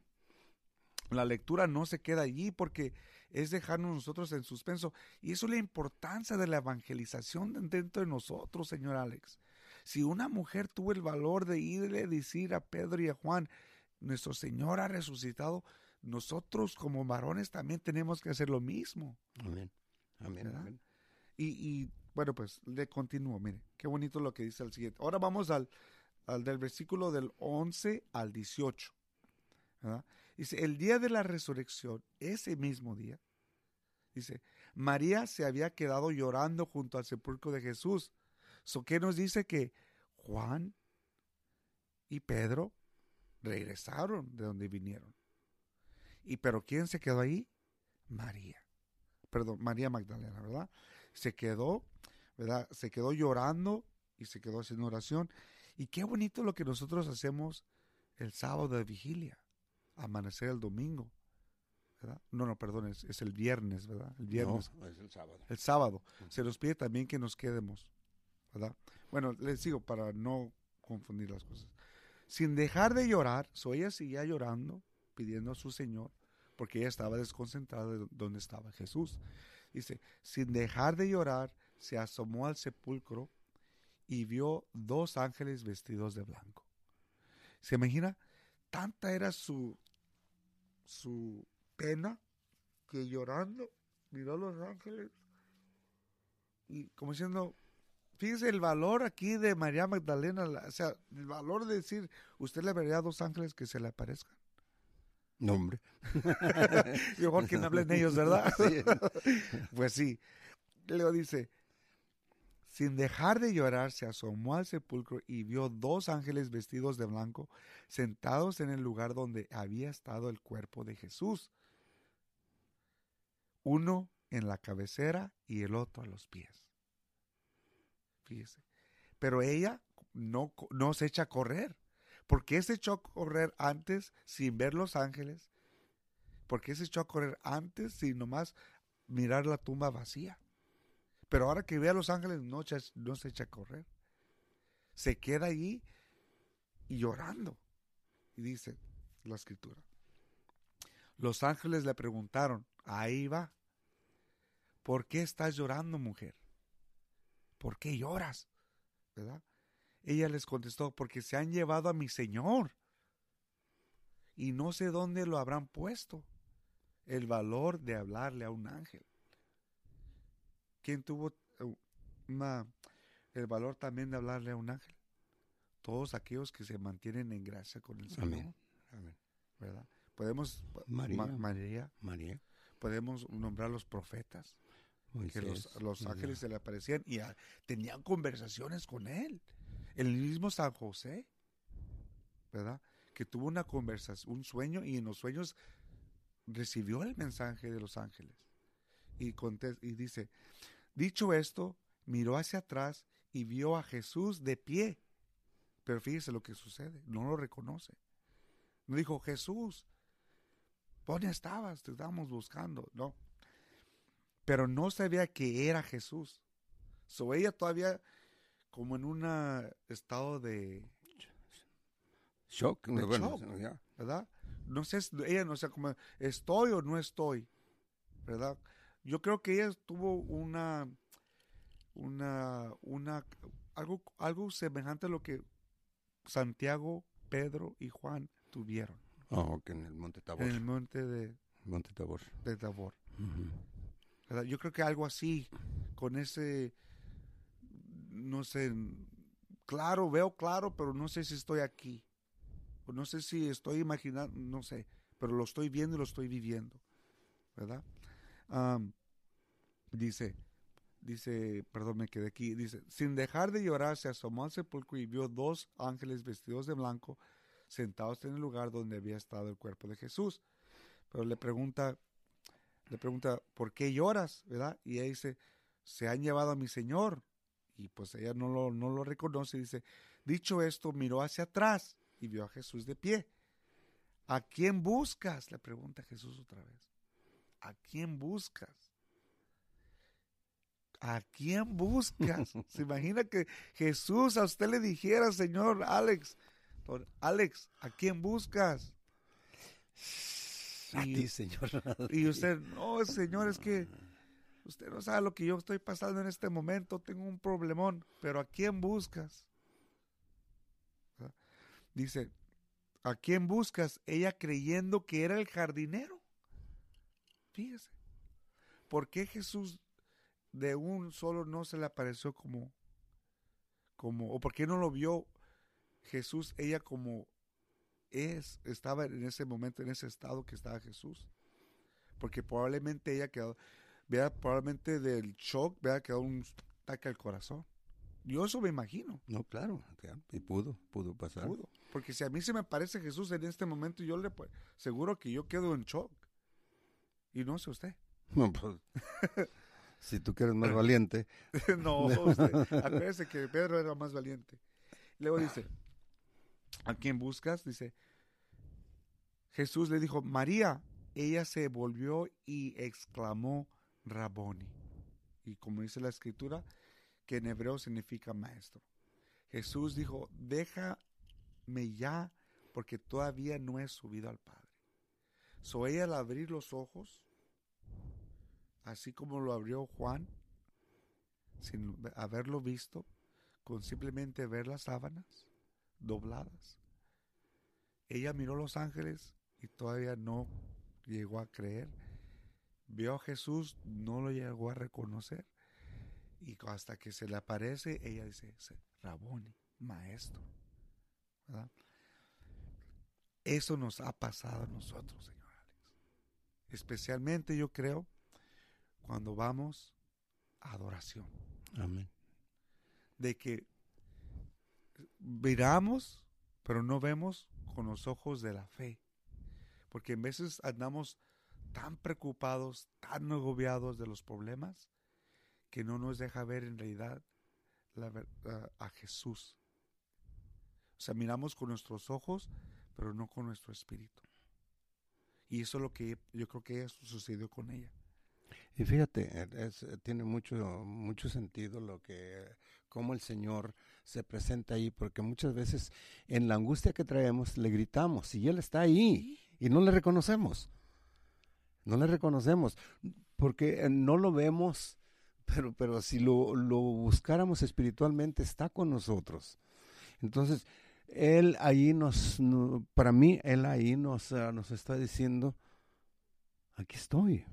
la lectura no se queda allí porque es dejarnos nosotros en suspenso. Y eso es la importancia de la evangelización de- dentro de nosotros, señor Alex. Si una mujer tuvo el valor de irle a decir a Pedro y a Juan, nuestro Señor ha resucitado, nosotros como varones también tenemos que hacer lo mismo. Amén. Amén. Y, bueno, pues le continúo, mire, qué bonito lo que dice el siguiente. Ahora vamos al, al del versículo del 11 al 18. ¿verdad? Dice, el día de la resurrección, ese mismo día, dice, María se había quedado llorando junto al sepulcro de Jesús. So, ¿Qué nos dice? Que Juan y Pedro regresaron de donde vinieron. ¿Y pero quién se quedó ahí? María. Perdón, María Magdalena, ¿verdad? Se quedó, ¿verdad? Se quedó llorando y se quedó haciendo oración. Y qué bonito lo que nosotros hacemos el sábado de vigilia, amanecer el domingo, ¿verdad? No, no, perdón, es, es el viernes, ¿verdad? El viernes, No, es el sábado. el sábado. Se nos pide también que nos quedemos, ¿verdad? Bueno, les digo para no confundir las cosas. Sin dejar de llorar, so ella seguía llorando, pidiendo a su Señor, porque ella estaba desconcentrada de donde estaba Jesús. Dice, sin dejar de llorar, se asomó al sepulcro y vio dos ángeles vestidos de blanco. ¿Se imagina? Tanta era su, su pena que llorando miró a los ángeles y como diciendo, fíjese el valor aquí de María Magdalena, o sea, el valor de decir, usted le vería a dos ángeles que se le aparezcan. No, hombre. Mejor que no hablen ellos, ¿verdad? Sí. Pues sí. Leo dice, sin dejar de llorar, se asomó al sepulcro y vio dos ángeles vestidos de blanco sentados en el lugar donde había estado el cuerpo de Jesús. Uno en la cabecera y el otro a los pies. Fíjese. Pero ella no, no se echa a correr. ¿Por qué se echó a correr antes sin ver los ángeles? ¿Por qué se echó a correr antes sin nomás mirar la tumba vacía? Pero ahora que ve a los ángeles no, no se echa a correr. Se queda allí llorando. Y dice la escritura. Los ángeles le preguntaron, ahí va, ¿por qué estás llorando, mujer? ¿Por qué lloras? ¿Verdad? Ella les contestó, porque se han llevado a mi Señor. Y no sé dónde lo habrán puesto. El valor de hablarle a un ángel. ¿Quién tuvo eh, una- el valor también de hablarle a un ángel? Todos aquellos que se mantienen en gracia con el Señor. Amén. Amén. ¿Verdad? Podemos, María. Ma- María, María. podemos nombrar los profetas, que los, Moisés, los ángeles se le aparecían y ah, tenían conversaciones con él. El mismo San José, ¿verdad? Que tuvo una conversación, un sueño y en los sueños recibió el mensaje de los ángeles. Y, contes- y dice, dicho esto, miró hacia atrás y vio a Jesús de pie. Pero fíjese lo que sucede, no lo reconoce. No dijo, Jesús, ¿dónde estabas? Te estábamos buscando. No. Pero no sabía que era Jesús. So ella todavía como en un estado de, Shock. De bueno, shock. ya. ¿verdad? No sé, ella no sé cómo estoy o no estoy, ¿verdad? Yo creo que ella tuvo una, una, una, algo, algo semejante a lo que Santiago, Pedro y Juan tuvieron Oh, que en el Monte Tabor. en el monte de, Monte Tabor. de Tabor. Ujú. ¿verdad? Yo creo que algo así, con ese, no sé, claro, veo claro, pero no sé si estoy aquí. No sé si estoy imaginando, no sé, pero lo estoy viendo y lo estoy viviendo, ¿verdad? Dice, dice, perdón, me quedé aquí, dice, sin dejar de llorar, se asomó al sepulcro y vio dos ángeles vestidos de blanco sentados en el lugar donde había estado el cuerpo de Jesús. Pero le pregunta, le pregunta, ¿por qué lloras? ¿Verdad? Y ella dice, se han llevado a mi Señor. Y pues ella no lo, no lo reconoce. Dice, dicho esto, miró hacia atrás y vio a Jesús de pie. ¿A quién buscas? Le pregunta Jesús otra vez. ¿A quién buscas? ¿A quién buscas? ¿Se imagina que Jesús a usted le dijera, Señor Alex, don Alex, ¿a quién buscas? A Y- ti, Señor. y usted, no, señor, es que usted no sabe lo que yo estoy pasando en este momento, tengo un problemón, pero ¿a quién buscas? ¿Verdad? Dice, ¿a quién buscas? Ella creyendo que era el jardinero. Fíjese, ¿por qué Jesús de un solo no se le apareció como, como, o por qué no lo vio Jesús, ella como es, estaba en ese momento, en ese estado que estaba Jesús? porque probablemente ella quedó, vea, probablemente del shock, vea, quedó un ataque al corazón. Yo eso me imagino, No, claro. Y pudo, pudo pasar. pudo. Porque si a mí se me parece Jesús en este momento, yo le pues, seguro que yo quedo en shock. Y no sé usted. No, pues, si tú que eres más valiente. no, usted. Acuérdese que Pedro era más valiente. Luego dice, ¿a quién buscas? Dice, Jesús le dijo, María. Ella se volvió y exclamó, Raboni. Y como dice la escritura, que en hebreo significa maestro. Jesús dijo, déjame ya, porque todavía no he subido al Padre. So ella al abrir los ojos, así como lo abrió Juan, sin haberlo visto, con simplemente ver las sábanas dobladas. Ella miró los ángeles y todavía no llegó a creer. Vio a Jesús, no lo llegó a reconocer. Y hasta que se le aparece, ella dice, Raboni, maestro. ¿verdad? Eso nos ha pasado a nosotros, señor Alex. Especialmente yo creo cuando vamos a adoración. Amén. De que miramos, pero no vemos con los ojos de la fe. Porque en veces andamos tan preocupados, tan agobiados de los problemas, que no nos deja ver en realidad la a, a Jesús. O sea, miramos con nuestros ojos, pero no con nuestro espíritu. Y eso es lo que yo creo que sucedió con ella. Y fíjate, es- tiene mucho, mucho sentido lo que, cómo el Señor se presenta ahí, porque muchas veces en la angustia que traemos le gritamos y Él está ahí y no le reconocemos. No le reconocemos, porque eh, no lo vemos, pero, pero si lo, buscáramos espiritualmente, está con nosotros. Entonces, Él ahí nos, no- para mí, Él ahí nos, ah, nos está diciendo, aquí estoy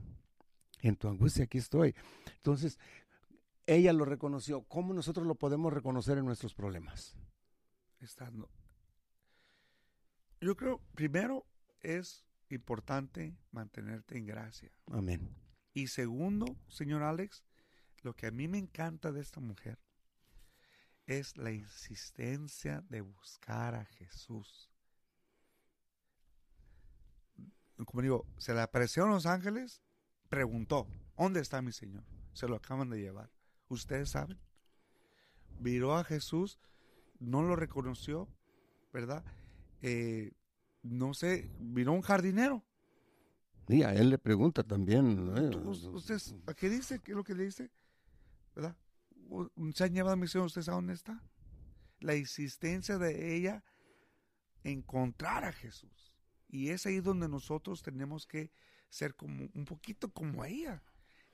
en tu angustia aquí estoy. Entonces, ella lo reconoció. ¿Cómo nosotros lo podemos reconocer en nuestros problemas? estando. Yo creo, primero, es importante mantenerte en gracia. Amén. Y segundo, señor Alex, lo que a mí me encanta de esta mujer es la insistencia de buscar a Jesús. Como digo, se le aparecieron los ángeles, preguntó, ¿dónde está mi Señor? Se lo acaban de llevar. Ustedes saben. Miró a Jesús, no lo reconoció, ¿verdad? Eh, no sé, miró un jardinero. Y a él le pregunta también. ¿no? Us- ¿Ustedes, ¿a qué dice? ¿Qué es lo que le dice? ¿Verdad? Se han llevado a misión, ¿usted sabe dónde está? La insistencia de ella encontrar a Jesús. Y es ahí donde nosotros tenemos que ser como un poquito como ella.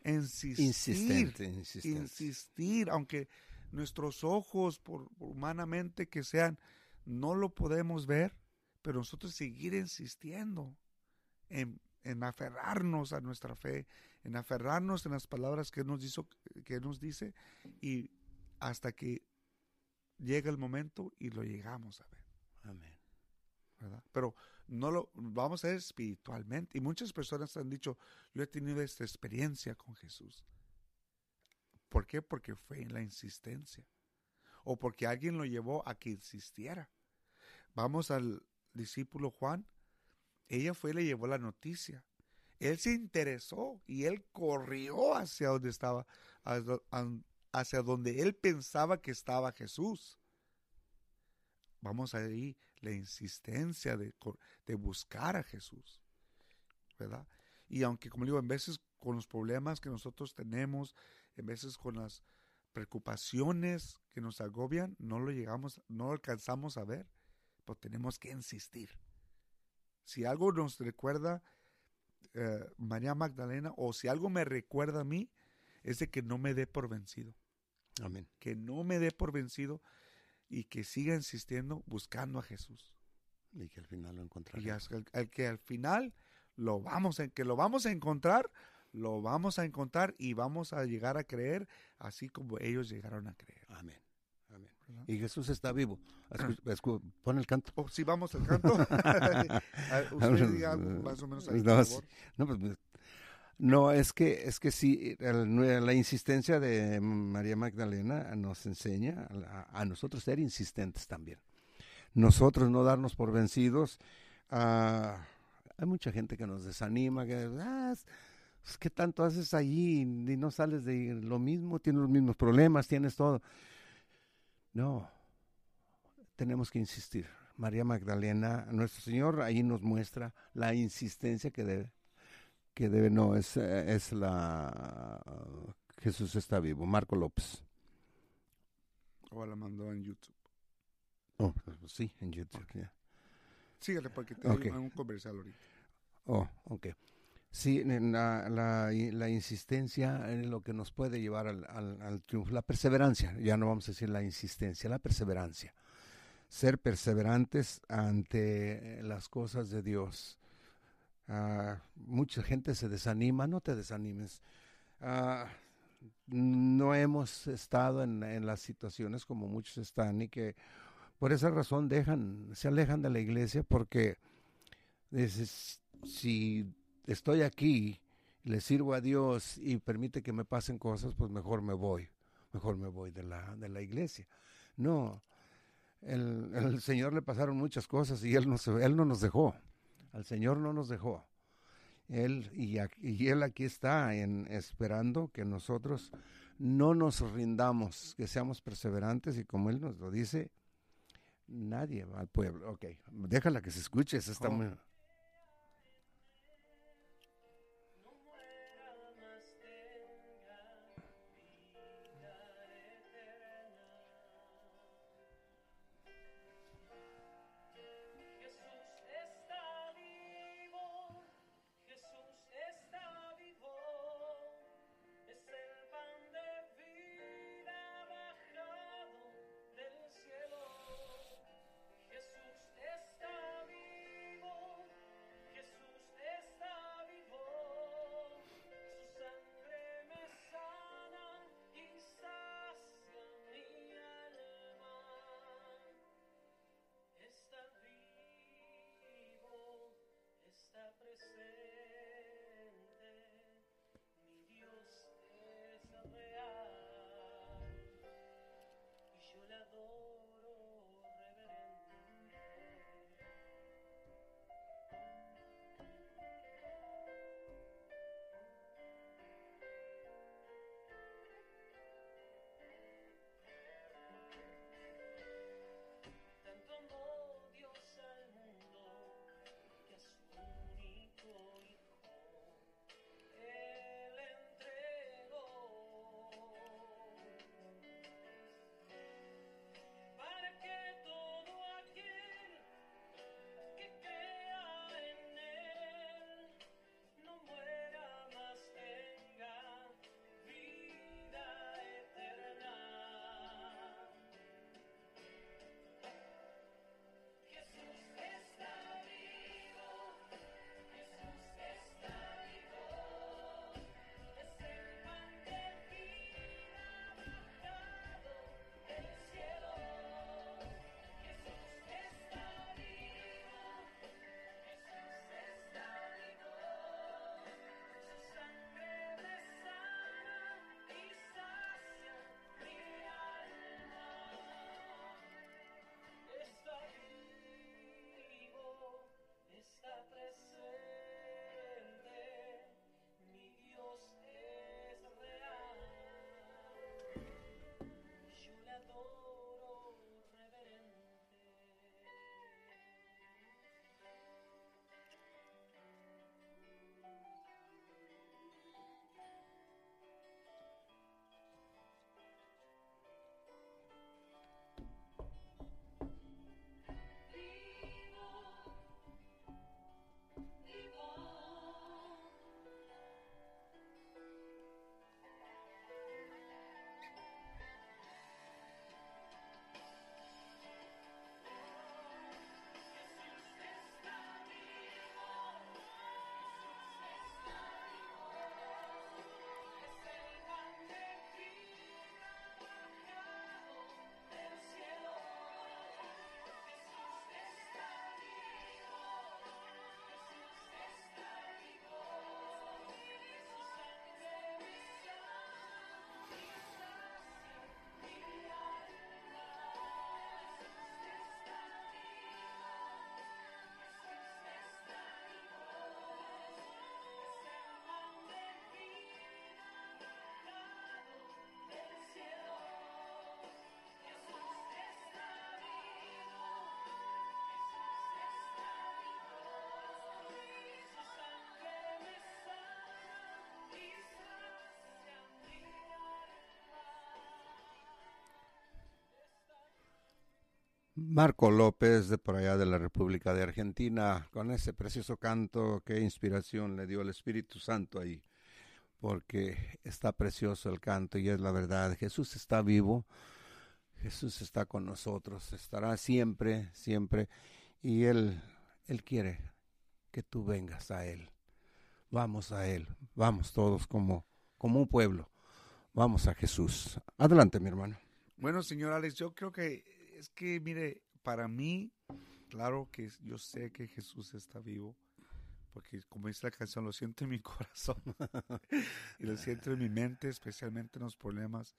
Insistir, Insistente, insistente. insistir, aunque nuestros ojos, por humanamente que sean, no lo podemos ver, pero nosotros seguir insistiendo en, en aferrarnos a nuestra fe, en aferrarnos en las palabras que nos, hizo, que nos dice y hasta que llega el momento y lo llegamos a ver. Amén. ¿verdad? Pero no lo vamos a ver espiritualmente. Y muchas personas han dicho, yo he tenido esta experiencia con Jesús. ¿Por qué? Porque fue en la insistencia. O porque alguien lo llevó a que insistiera. Vamos al discípulo Juan. Ella fue y le llevó la noticia. Él se interesó y él corrió hacia donde estaba, hacia donde él pensaba que estaba Jesús. Vamos ahí, la insistencia de, de buscar a Jesús, ¿verdad? Y aunque, como digo, en veces con los problemas que nosotros tenemos, en veces con las preocupaciones que nos agobian, no lo llegamos, no alcanzamos a ver, pero tenemos que insistir. Si algo nos recuerda eh, María Magdalena, o si algo me recuerda a mí, es de que no me dé por vencido Amén. que no me dé por vencido y que siga insistiendo buscando a Jesús. Y que al final lo encontraré. Y hasta el, el que al final lo vamos a, que lo vamos a encontrar, lo vamos a encontrar y vamos a llegar a creer así como ellos llegaron a creer. Amén. Y Jesús está vivo. Escu- pon el canto. Oh, sí, vamos al canto. A ver, Usted diga algo más o menos ahí, No, por sí. favor. No, pues, no, es que es que sí, el- la insistencia de María Magdalena nos enseña a, a nosotros ser insistentes también. Nosotros no darnos por vencidos. Ah, hay mucha gente que nos desanima, que ah, es- pues, ¿qué tanto haces allí y no sales de lo mismo? Tienes los mismos problemas, tienes todo. No, tenemos que insistir. María Magdalena, nuestro Señor ahí nos muestra la insistencia que debe, que debe, no, es, eh, es la, Jesús está vivo, Marco López. O la mandó en YouTube. Oh, sí, en YouTube, ya. Sígale porque tengo Ok. un comercial ahorita. Oh, ok. Sí, la, la, insistencia es lo que nos puede llevar al, al- triunfo. La perseverancia, ya no vamos a decir la insistencia, la perseverancia. Ser perseverantes ante las cosas de Dios. Ah, mucha gente se desanima, no te desanimes. Ah, no hemos estado en, en las situaciones como muchos están y que por esa razón dejan, se alejan de la iglesia porque dices, si estoy aquí, le sirvo a Dios y permite que me pasen cosas, pues mejor me voy, mejor me voy de la, de la iglesia. No, el, el Señor le pasaron muchas cosas y él no, se, él no nos dejó, al Señor no nos dejó. Él, y, Él aquí está en, esperando que nosotros no nos rindamos, que seamos perseverantes y como Él nos lo dice, nadie va al pueblo. Ok, déjala que se escuche, esa está Oh. muy... Marco López, de por allá de la República de Argentina, con ese precioso canto, qué inspiración le dio el Espíritu Santo ahí, porque está precioso el canto y es la verdad. Jesús está vivo, Jesús está con nosotros, estará siempre, siempre, y Él, Él quiere que tú vengas a Él. Vamos a Él, vamos todos como, como un pueblo, vamos a Jesús. Adelante, mi hermano. Bueno, señor Alex, yo creo que es que, mire, para mí, claro que yo sé que Jesús está vivo, porque como dice la canción, lo siento en mi corazón y lo siento en mi mente, especialmente en los problemas,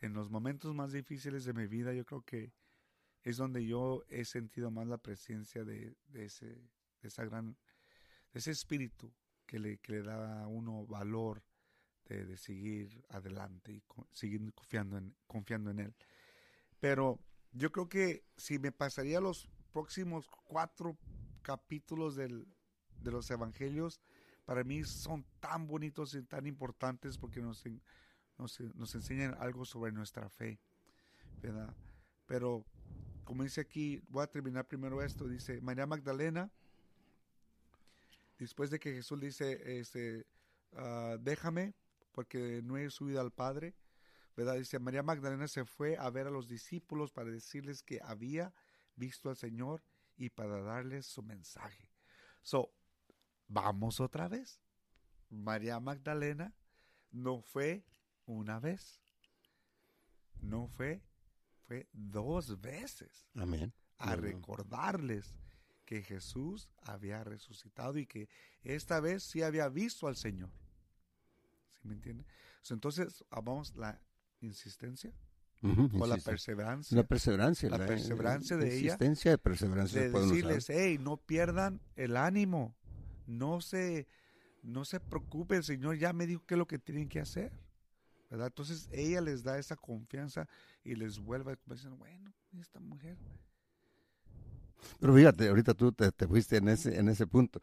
en los momentos más difíciles de mi vida, yo creo que es donde yo he sentido más la presencia de, de ese, de esa gran, de ese espíritu que le, que le da a uno valor de, de seguir adelante y co- seguir confiando en, confiando en él. Pero yo creo que si me pasaría los próximos cuatro capítulos del, de los evangelios, para mí son tan bonitos y tan importantes porque nos, nos, nos enseñan algo sobre nuestra fe, ¿verdad? Pero como dice aquí, voy a terminar primero esto, dice María Magdalena, después de que Jesús dice, este, ah, déjame porque no he subido al Padre, ¿verdad? Dice, María Magdalena se fue a ver a los discípulos para decirles que había visto al Señor y para darles su mensaje. So, vamos otra vez. María Magdalena no fue una vez, no fue, fue dos veces Amén. a recordarles que Jesús había resucitado y que esta vez sí había visto al Señor. ¿Sí me entiende? So, entonces, ah, vamos la insistencia o la perseverancia La perseverancia. La perseverancia de ella, Insistencia de perseverancia. de decirles, hey, no pierdan el ánimo, no se, no se preocupen, el Señor ya me dijo qué es lo que tienen que hacer. ¿verdad? Entonces ella les da esa confianza y les vuelve a decir, bueno, ¿y esta mujer. Pero fíjate, ahorita tú te, te fuiste en ese, en ese punto.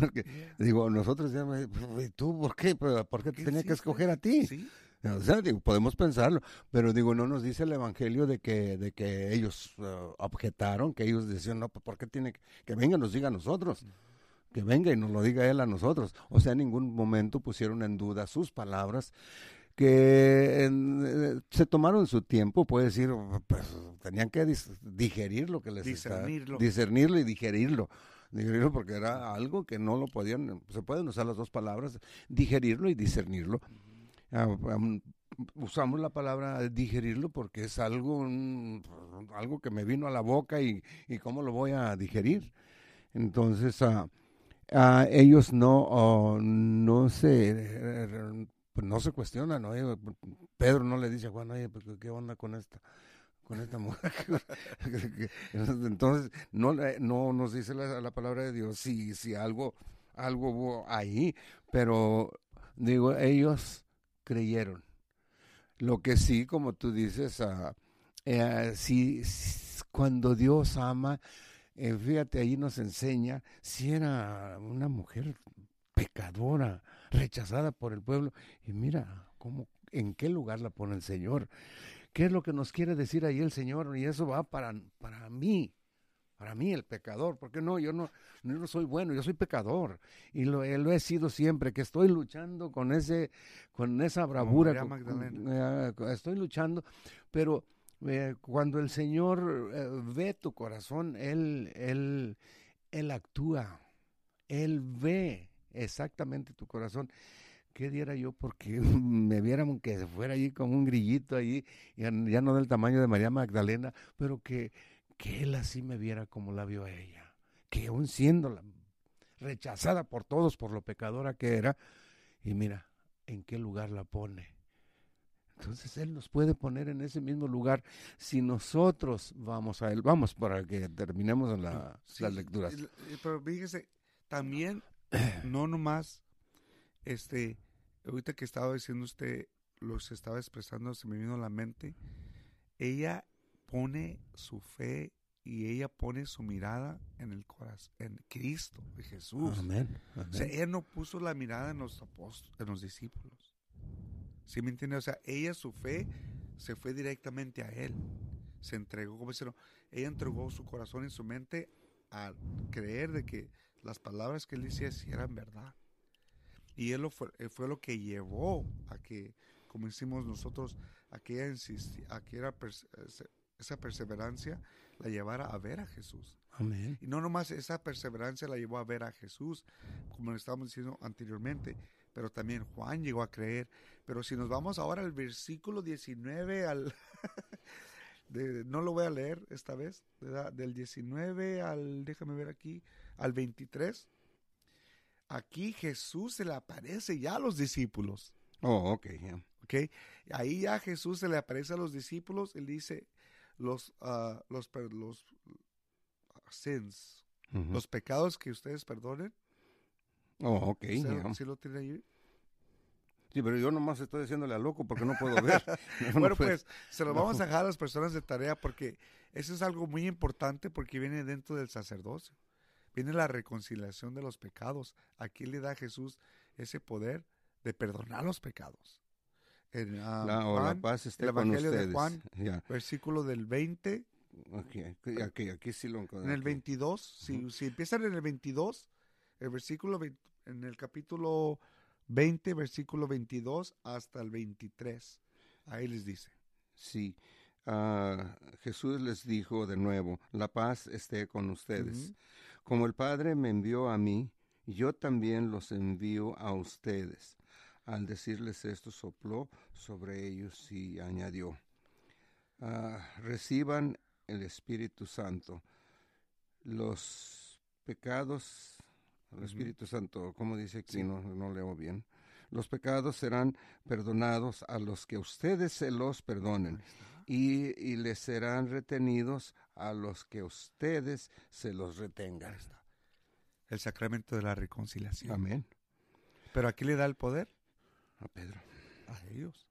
Porque, digo, nosotros ya, me- ¿y tú por qué? ¿Pero ¿Por qué te ¿Qué tenía que escoger a ti? Sí, O sea, digo, podemos pensarlo, pero digo, no nos dice el evangelio de que, de que ellos eh, objetaron, que ellos decían, no, pues ¿por qué tiene que, que venga y nos diga a nosotros? Que venga y nos lo diga él a nosotros. O sea, en ningún momento pusieron en duda sus palabras, que en- eh, se tomaron su tiempo, puede decir, pues tenían que dis- digerir lo que les está- Discernirlo. discernirlo y digerirlo. Digerirlo porque era algo que no lo podían, se pueden usar las dos palabras, digerirlo y discernirlo. Usamos la palabra digerirlo porque es algo, mm, algo que me vino a la boca y, y cómo lo voy a digerir. Entonces, ah, ah, ellos no, oh, no se, eh, pues no se cuestionan. ¿no? Pedro no le dice a Juan, oye, pues, ¿qué onda con esta? con esta mujer. Entonces, no, no nos dice la, la palabra de Dios si, si algo, algo hubo ahí, pero digo, ellos creyeron. Lo que sí, como tú dices, ah, eh, sí, s- cuando Dios ama, eh, fíjate, ahí nos enseña, si era una mujer pecadora, rechazada por el pueblo, y mira cómo, en qué lugar la pone el Señor. ¿Qué es lo que nos quiere decir ahí el Señor? Y eso va para, para mí, para mí el pecador, porque no, yo no, yo no soy bueno, yo soy pecador y lo, eh, lo he sido siempre, que estoy luchando con ese, con esa bravura, María con- Magdalena. eh, con- estoy luchando, pero eh, cuando el Señor eh, ve tu corazón, él, él, él actúa, él ve exactamente tu corazón. ¿Qué diera yo porque me vieran que fuera allí como un grillito allí, ya, ya no del tamaño de María Magdalena, pero que, que él así me viera como la vio a ella? Que aún siendo la- rechazada por todos por lo pecadora que era, y mira, ¿en qué lugar la pone? Entonces Él nos puede poner en ese mismo lugar si nosotros vamos a Él. Vamos para que terminemos en la- Sí, las lecturas. Pero fíjese, también, no nomás, este, ahorita que estaba diciendo usted, los estaba expresando, se me vino a la mente, ella pone su fe y ella pone su mirada en el corazón, en Cristo, en Jesús. Amén. O sea, ella no puso la mirada en los apóstoles, en los discípulos. ¿Sí me entiende? O sea, ella su fe se fue directamente a él. se entregó, como dicen, ella entregó su corazón y su mente a creer de que las palabras que él decía sí eran verdad. Y él lo fue, eh, fue lo que llevó a que, como hicimos nosotros, a que ella insisti- a que era ese- esa perseverancia la llevara a ver a Jesús. Amén. Y no nomás esa perseverancia la llevó a ver a Jesús, como lo estábamos diciendo anteriormente, pero también Juan llegó a creer. Pero si nos vamos ahora al versículo 19, al de- no lo voy a leer esta vez, del 19 al, déjame ver aquí, al 23. Aquí Jesús se le aparece ya a los discípulos. Oh, ok. ¿ok? Ahí ya Jesús se le aparece a los discípulos, él dice, los, ah, los, los sins, los pecados que ustedes perdonen. Oh, ok. ¿sí, lo tiene ahí? Sí, pero yo nomás estoy diciéndole a loco porque no puedo ver. No bueno, pues se lo vamos a dejar a las personas de tarea porque eso es algo muy importante porque viene dentro del sacerdocio. Viene la reconciliación de los pecados. Aquí le da a Jesús ese poder de perdonar los pecados. En ah, La, o la Juan, paz esté el con Evangelio de ustedes. Juan. Ya, versículo del 20 aquí, aquí, aquí, sí lo encontré. En el aquí. 22, si, si empiezan en el 22, el versículo, vein- en el capítulo 20, versículo 22 hasta el 23, ahí les dice. Sí. Ah, Jesús les dijo de nuevo, la paz esté con ustedes. Ujú. Como el Padre me envió a mí, yo también los envío a ustedes. Al decirles esto, sopló sobre ellos y añadió, "Ah, reciban el Espíritu Santo. Los pecados, el. Espíritu Santo, como dice aquí, Sí. no, no leo bien. Los pecados serán perdonados a los que ustedes se los perdonen y, y les serán retenidos a los que ustedes se los retengan. El sacramento de la reconciliación. Amén. Pero aquí le da el poder A Pedro. a ellos.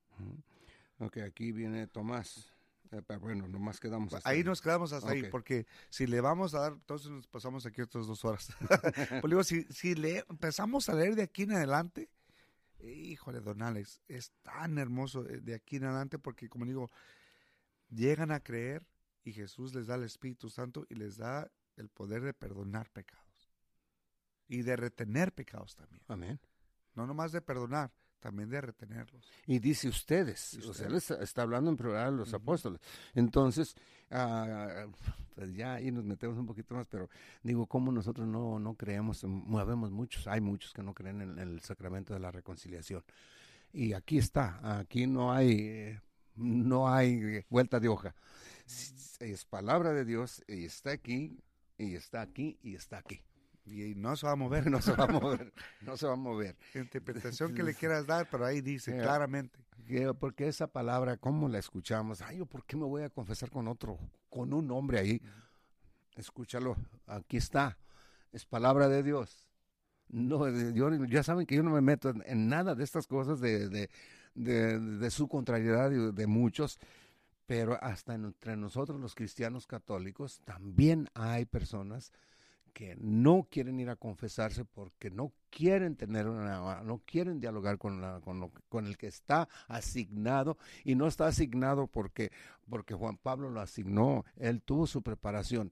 Ok, aquí viene Tomás. Eh, pero bueno, nomás quedamos hasta Ahí nos quedamos hasta ahí, porque si le vamos a dar, entonces nos pasamos aquí otras dos horas. Pues digo, si, si le empezamos a leer de aquí en adelante, híjole, don Alex, es tan hermoso eh, de aquí en adelante, porque como digo, llegan a creer y Jesús les da el Espíritu Santo y les da el poder de perdonar pecados y de retener pecados también. Amén. No nomás de perdonar, también de retenerlos. Y dice ustedes, Y o sea, ustedes. él está, está hablando en plural de los apóstoles. Entonces, ah, pues ya ahí nos metemos un poquito más, pero digo, ¿cómo nosotros no, no creemos? Movemos muchos, hay muchos que no creen en, el sacramento de la reconciliación. Y aquí está, aquí no hay, no hay vuelta de hoja. Es palabra de Dios y está aquí, y está aquí, y está aquí. Y no se va a mover. No se va a mover, no se va a mover. Interpretación que le quieras dar, pero ahí dice Eh, claramente. Que- Porque esa palabra, ¿cómo la escuchamos? Ay, ¿yo ¿por qué me voy a confesar con otro, con un hombre ahí? Escúchalo, aquí está, es palabra de Dios. No, yo, ya saben que yo no me meto en, en nada de estas cosas de, de, de- de su contrariedad de muchos, pero hasta entre nosotros los cristianos católicos también hay personas que no quieren ir a confesarse porque no quieren tener una, no quieren dialogar con, la, con, lo- con el que está asignado y no está asignado porque, porque Juan Pablo lo asignó, él tuvo su preparación.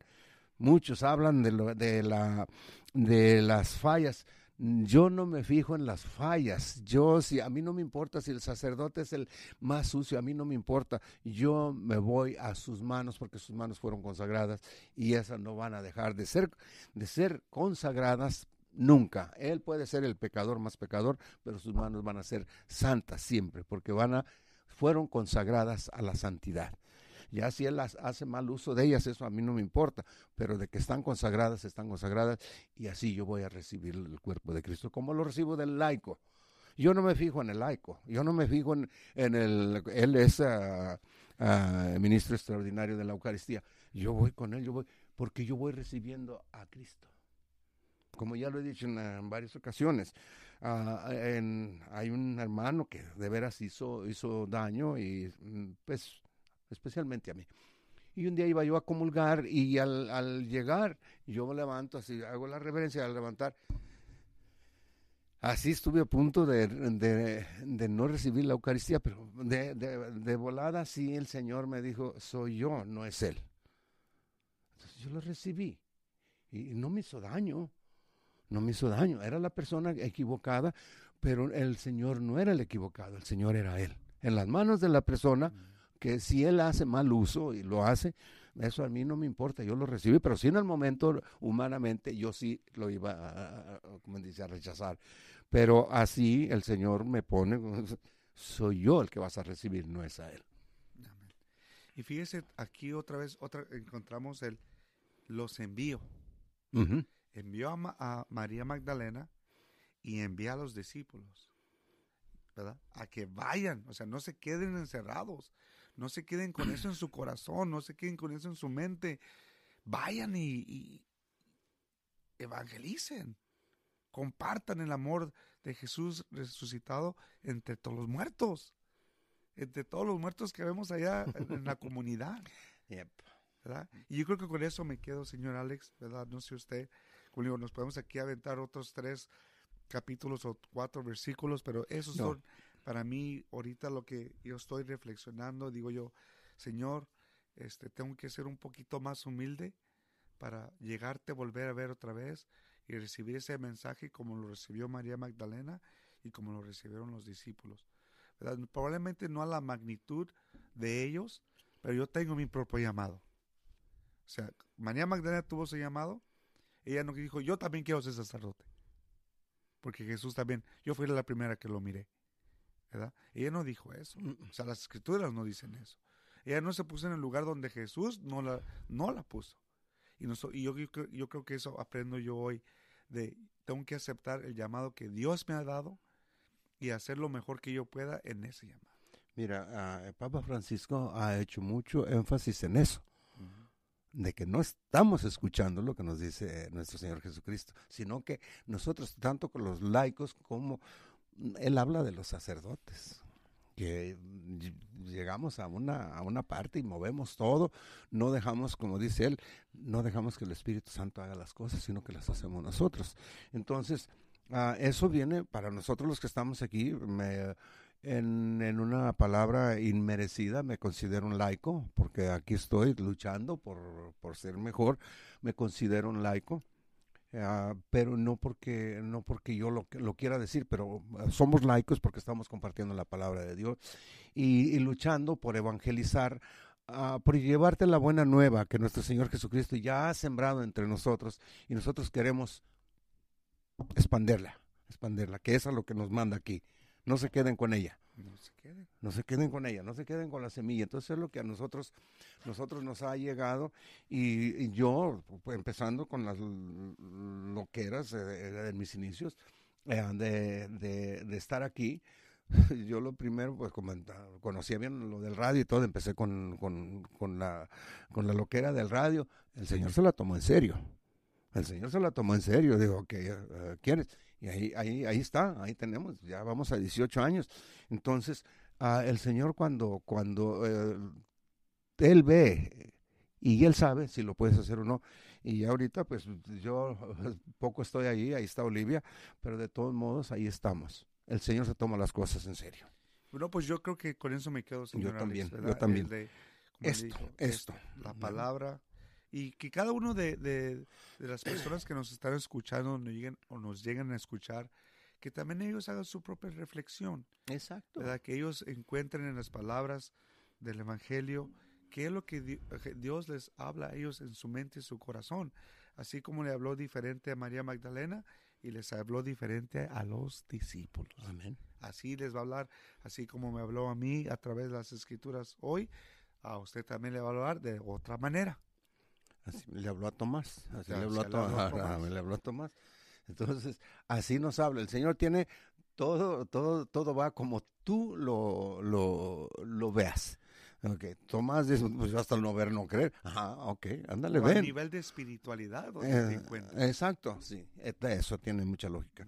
Muchos hablan de, lo- de, la, de las fallas. Yo no me fijo en las fallas. Yo, si a mí no me importa si el sacerdote es el más sucio, a mí no me importa. Yo me voy a sus manos porque sus manos fueron consagradas y esas no van a dejar de ser, de ser consagradas nunca. Él puede ser el pecador más pecador, pero sus manos van a ser santas siempre porque van a, fueron consagradas a la santidad. Ya si él las hace mal uso de ellas, eso a mí no me importa, pero de que están consagradas, están consagradas, y así yo voy a recibir el cuerpo de Cristo, como lo recibo del laico. Yo no me fijo en el laico, yo no me fijo en, en el, él es ah, ministro extraordinario de la Eucaristía. Yo voy con él, yo voy, porque yo voy recibiendo a Cristo. Como ya lo he dicho en, varias ocasiones, ah, hay un hermano que de veras hizo, hizo daño y mm, pues especialmente a mí. Y un día iba yo a comulgar y al, llegar yo me levanto así, hago la reverencia al levantar. Así estuve a punto de, de- de no recibir la Eucaristía, pero de, de- volada sí el Señor me dijo, soy yo, no es Él. Entonces yo lo recibí y no me hizo daño, no me hizo daño, era la persona equivocada, pero el Señor no era el equivocado, el Señor era Él. En las manos de la persona que si Él hace mal uso y lo hace, eso a mí no me importa, yo lo recibí, pero sí en el momento humanamente yo sí lo iba a, como dice, a rechazar. Pero así el Señor me pone, soy yo el que vas a recibir, no es a Él. Amén. Y fíjese, aquí otra vez otra, encontramos el los envío. Ujú. Envió a, Ma- a María Magdalena y envía a los discípulos, ¿verdad? A que vayan, o sea, no se queden encerrados, no se queden con eso en su corazón, no se queden con eso en su mente. Vayan y, y evangelicen, compartan el amor de Jesús resucitado entre todos los muertos, entre todos los muertos que vemos allá en la comunidad. Yep. ¿verdad? Y yo creo que con eso me quedo, señor Alex, ¿verdad? No sé usted, como digo, nos podemos aquí aventar otros tres capítulos o cuatro versículos, pero esos No. son para mí ahorita lo que yo estoy reflexionando, digo yo, Señor, este, tengo que ser un poquito más humilde para llegarte, volver a ver otra vez y recibir ese mensaje como lo recibió María Magdalena y como lo recibieron los discípulos. Probablemente no a la magnitud de ellos, pero yo tengo mi propio llamado. O sea, María Magdalena tuvo su llamado, ella no dijo, yo también quiero ser sacerdote. Porque Jesús también, yo fui la primera que lo miré. ¿Verdad? Ella no dijo eso. O sea, las escrituras no dicen eso. Ella no se puso en el lugar donde Jesús no la, no la puso. Y, noso- y yo, yo creo- yo creo que eso aprendo yo hoy, de tengo que aceptar el llamado que Dios me ha dado y hacer lo mejor que yo pueda en ese llamado. Mira, ah, el Papa Francisco ha hecho mucho énfasis en eso, de que no estamos escuchando lo que nos dice nuestro Señor Jesucristo, sino que nosotros, tanto con los laicos como mm, Él habla de los sacerdotes, que ll- llegamos a una, a una parte y movemos todo, no dejamos, como dice Él, no dejamos que el Espíritu Santo haga las cosas, sino que las hacemos nosotros. Entonces, ah, eso viene para nosotros los que estamos aquí, me, en, en una palabra inmerecida, me considero un laico, porque aquí estoy luchando por, por ser mejor, me considero un laico. Ah, pero no porque no porque yo lo, lo quiera decir, pero ah, somos laicos porque estamos compartiendo la palabra de Dios y, luchando por evangelizar, ah, por llevarte la buena nueva que nuestro Señor Jesucristo ya ha sembrado entre nosotros y nosotros queremos expanderla, expanderla, que es a lo que nos manda aquí. No se queden con ella. No se queden. No se queden con ella, no se queden con la semilla. Entonces es lo que a nosotros, nosotros nos ha llegado y, yo, empezando con las loqueras eh, de, mis inicios, eh, de, de- estar aquí, yo lo primero, pues conocía bien lo del radio y todo, empecé con, con, con la, con la loquera del radio. El Señor se la tomó en serio. El Señor se la tomó en serio. Digo, que ¿quieres? Y ahí, ahí, ahí está, ahí tenemos, ya vamos a 18 años. Entonces, ah, el Señor cuando, cuando eh, Él ve y Él sabe si lo puedes hacer o no. Y ahorita, pues yo poco estoy ahí, ahí está Olivia, pero de todos modos ahí estamos. El Señor se toma las cosas en serio. Bueno, pues yo creo que con eso me quedo, señor Alex, también, yo también. de, Esto, esto. La palabra. Y que cada uno de, de- de las personas que nos están escuchando nos lleguen, o nos llegan a escuchar, que también ellos hagan su propia reflexión, Exacto. ¿verdad? Que ellos encuentren en las palabras del Evangelio qué es lo que Di- que Dios les habla a ellos en su mente y su corazón. Así como le habló diferente a María Magdalena y les habló diferente a los discípulos. Amén. Así les va a hablar, así como me habló a mí a través de las escrituras hoy, a usted también le va a hablar de otra manera. Así le habló a Tomás. Así le habló a, le habló a Tomás. le habló a Tomás. Entonces, así nos habla. El Señor tiene todo, todo, todo va como tú lo, lo, lo veas. Okay. Tomás dice, pues yo hasta el no ver, no creer. Ajá, ok, ándale, O a ven. nivel de espiritualidad donde te Eh, encuentras. exacto, sí, eta- eso tiene mucha lógica.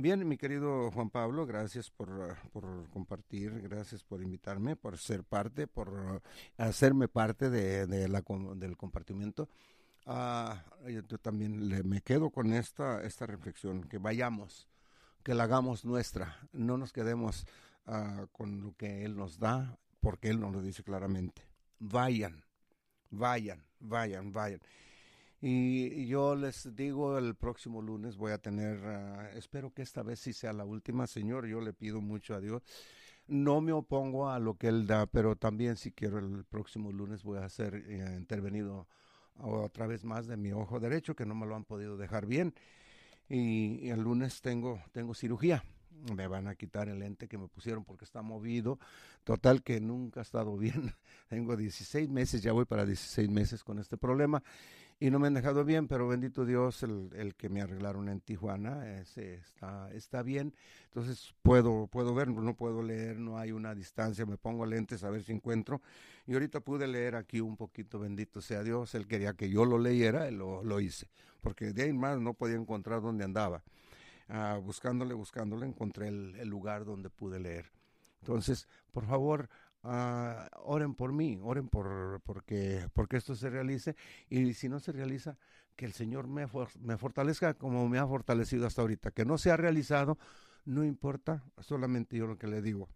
Bien, mi querido Juan Pablo, gracias por, uh, por compartir, gracias por invitarme, por ser parte, por uh, hacerme parte de, de la, del compartimiento. Ah, yo, también le- me quedo con esta, esta reflexión, que vayamos, que la hagamos nuestra, no nos quedemos ah, con lo que Él nos da, porque Él nos lo dice claramente. Vayan, vayan, vayan, vayan. Y yo les digo, el próximo lunes voy a tener, ah, espero que esta vez sí sea la última, Señor, yo le pido mucho a Dios. No me opongo a lo que Él da, pero también si quiero el próximo lunes voy a ser eh, intervenido otra vez más de mi ojo derecho, que no me lo han podido dejar bien. Y, y el lunes tengo, tengo cirugía. Me van a quitar el lente que me pusieron porque está movido. Total que nunca ha estado bien. Tengo 16 meses, ya voy para 16 meses con este problema y no me han dejado bien, pero bendito Dios, el, el que me arreglaron en Tijuana está, está bien. Entonces puedo, puedo ver, no puedo leer, no hay una distancia, me pongo lentes a ver si encuentro. Y ahorita pude leer aquí un poquito, bendito sea Dios, él quería que yo lo leyera, lo, lo hice, porque de ahí más no podía encontrar dónde andaba. Ah, buscándole, buscándole, encontré el lugar donde pude leer. Entonces, por favor, ah, oren por mí, oren por porque porque esto se realice y si no se realiza que el Señor me, for- me fortalezca como me ha fortalecido hasta ahorita, que no se ha realizado, no importa, solamente yo lo que le digo,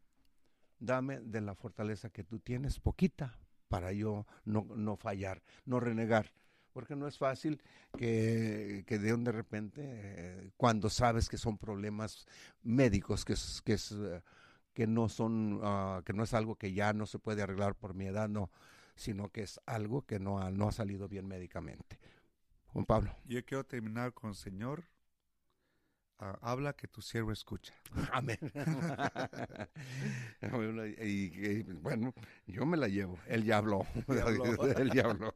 dame de la fortaleza que tú tienes, poquita, para yo no, no fallar, no renegar. Porque no es fácil que, que de un de repente, eh, cuando sabes que son problemas médicos, que es, que es eh, que no son, ah, que no es algo que ya no se puede arreglar por mi edad, no, sino que es algo que no ha, no ha salido bien médicamente. Juan Pablo. Yo quiero terminar con Señor. Habla que tu siervo escucha. Amén. Y, y, bueno, yo me la llevo. Él ya habló. Él ya habló.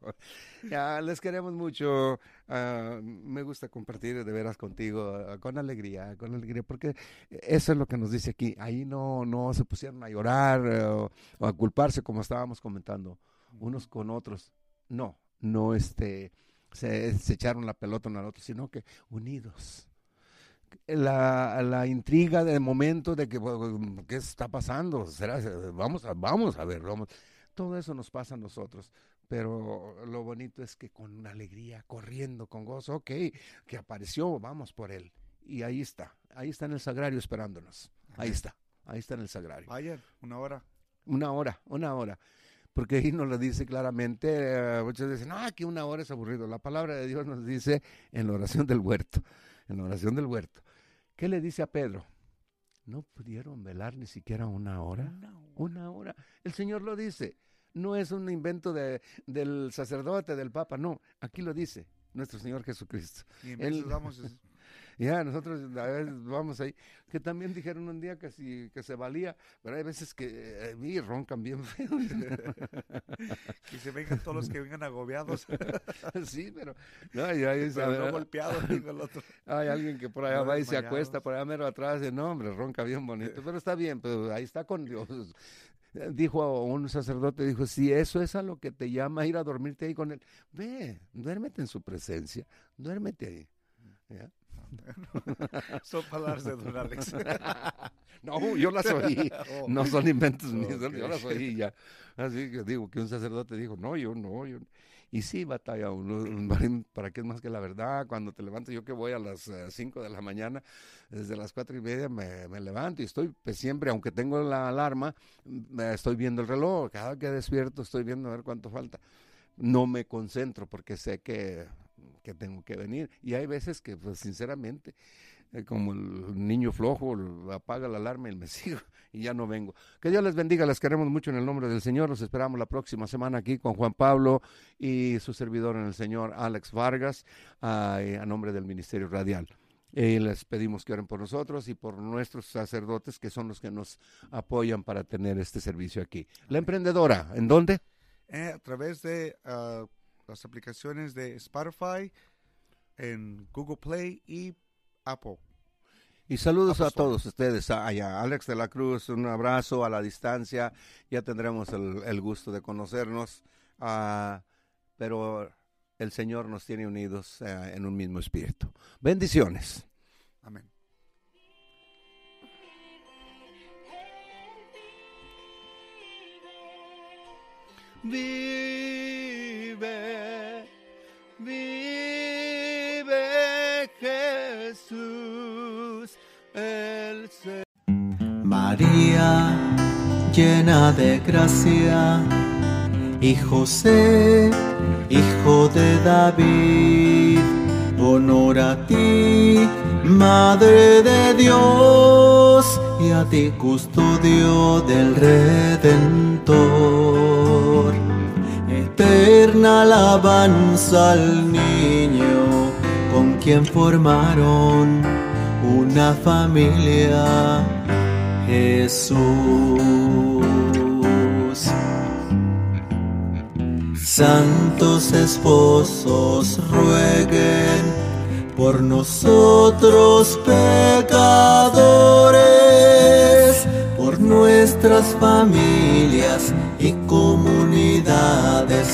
Ya, les queremos mucho. ah, me gusta compartir de veras contigo ah, con alegría, con alegría, porque eso es lo que nos dice aquí. Ahí no, no se pusieron a llorar eh, o, o a culparse como estábamos comentando unos con otros. No, no este se, se echaron la pelota uno al otro, sino que unidos la, la intriga del momento de que qué está pasando será vamos a vamos a ver vamos todo eso nos pasa a nosotros pero lo bonito es que con una alegría corriendo con gozo ok que apareció vamos por él. Y ahí está ahí está en el sagrario esperándonos. Ahí está ahí está en el sagrario. Vayan, una hora. una hora, una hora. Porque ahí nos lo dice claramente, eh, muchos dicen, ah, que una hora es aburrido. La palabra de Dios nos dice en la oración del huerto, en la oración del huerto. ¿Qué le dice a Pedro? No pudieron velar ni siquiera una hora. Una hora. El Señor lo dice. No es un invento de, del sacerdote, del Papa, no. Aquí lo dice nuestro Señor Jesucristo. Y en Él- Ya, nosotros a veces vamos ahí, que también dijeron un día que, si, que se valía, pero hay veces que eh, vi, roncan bien feo. que se vengan todos los que vengan agobiados, sí, pero no, y ahí pero no hay, golpeados, el otro. hay alguien que por allá no va y se acuesta por allá mero atrás, y no, hombre, ronca bien bonito, pero está bien, pero ahí está con Dios. Dijo un sacerdote, dijo, si eso es a lo que te llama ir a dormirte ahí con él, ve, duérmete en su presencia, duérmete ahí. ¿Ya? Son palabras de Don Alex. No, yo las oí. Oh. No son inventos míos, Ok. yo las oí ya. Así que digo que un sacerdote dijo, no, yo no, yo no". Y sí, batalla uno, ¿para qué es más que la verdad? Cuando te levantas, yo que voy a las 5 de la mañana, desde las cuatro y media me, me levanto y estoy pues, siempre, aunque tengo la alarma, me estoy viendo el reloj, cada que despierto estoy viendo a ver cuánto falta. No me concentro porque sé que, que tengo que venir. Y hay veces que, pues sinceramente, eh, como el niño flojo, apaga la alarma y me sigo y ya no vengo. Que Dios les bendiga, les queremos mucho en el nombre del Señor. Los esperamos la próxima semana aquí con Juan Pablo y su servidor en el Señor, Alex Vargas, a, a nombre del Ministerio Radial. Y les pedimos que oren por nosotros y por nuestros sacerdotes que son los que nos apoyan para tener este servicio aquí. La emprendedora, ¿en dónde? Eh, a través de ah, las aplicaciones de Spotify, en Google Play y Apple. Y saludos a todos ustedes, a- allá Alex de la Cruz, un abrazo a la distancia, ya tendremos el, el gusto de conocernos, ah, pero el Señor nos tiene unidos eh, en un mismo espíritu. Bendiciones. Amén. Vive, vive Jesús. María, llena de gracia, y José, hijo de David, honor a ti, Madre de Dios, y a ti custodio del Redentor. Eterna alabanza al niño con quien formaron una familia, Jesús. Santos esposos rueguen por nosotros pecadores, por nuestras familias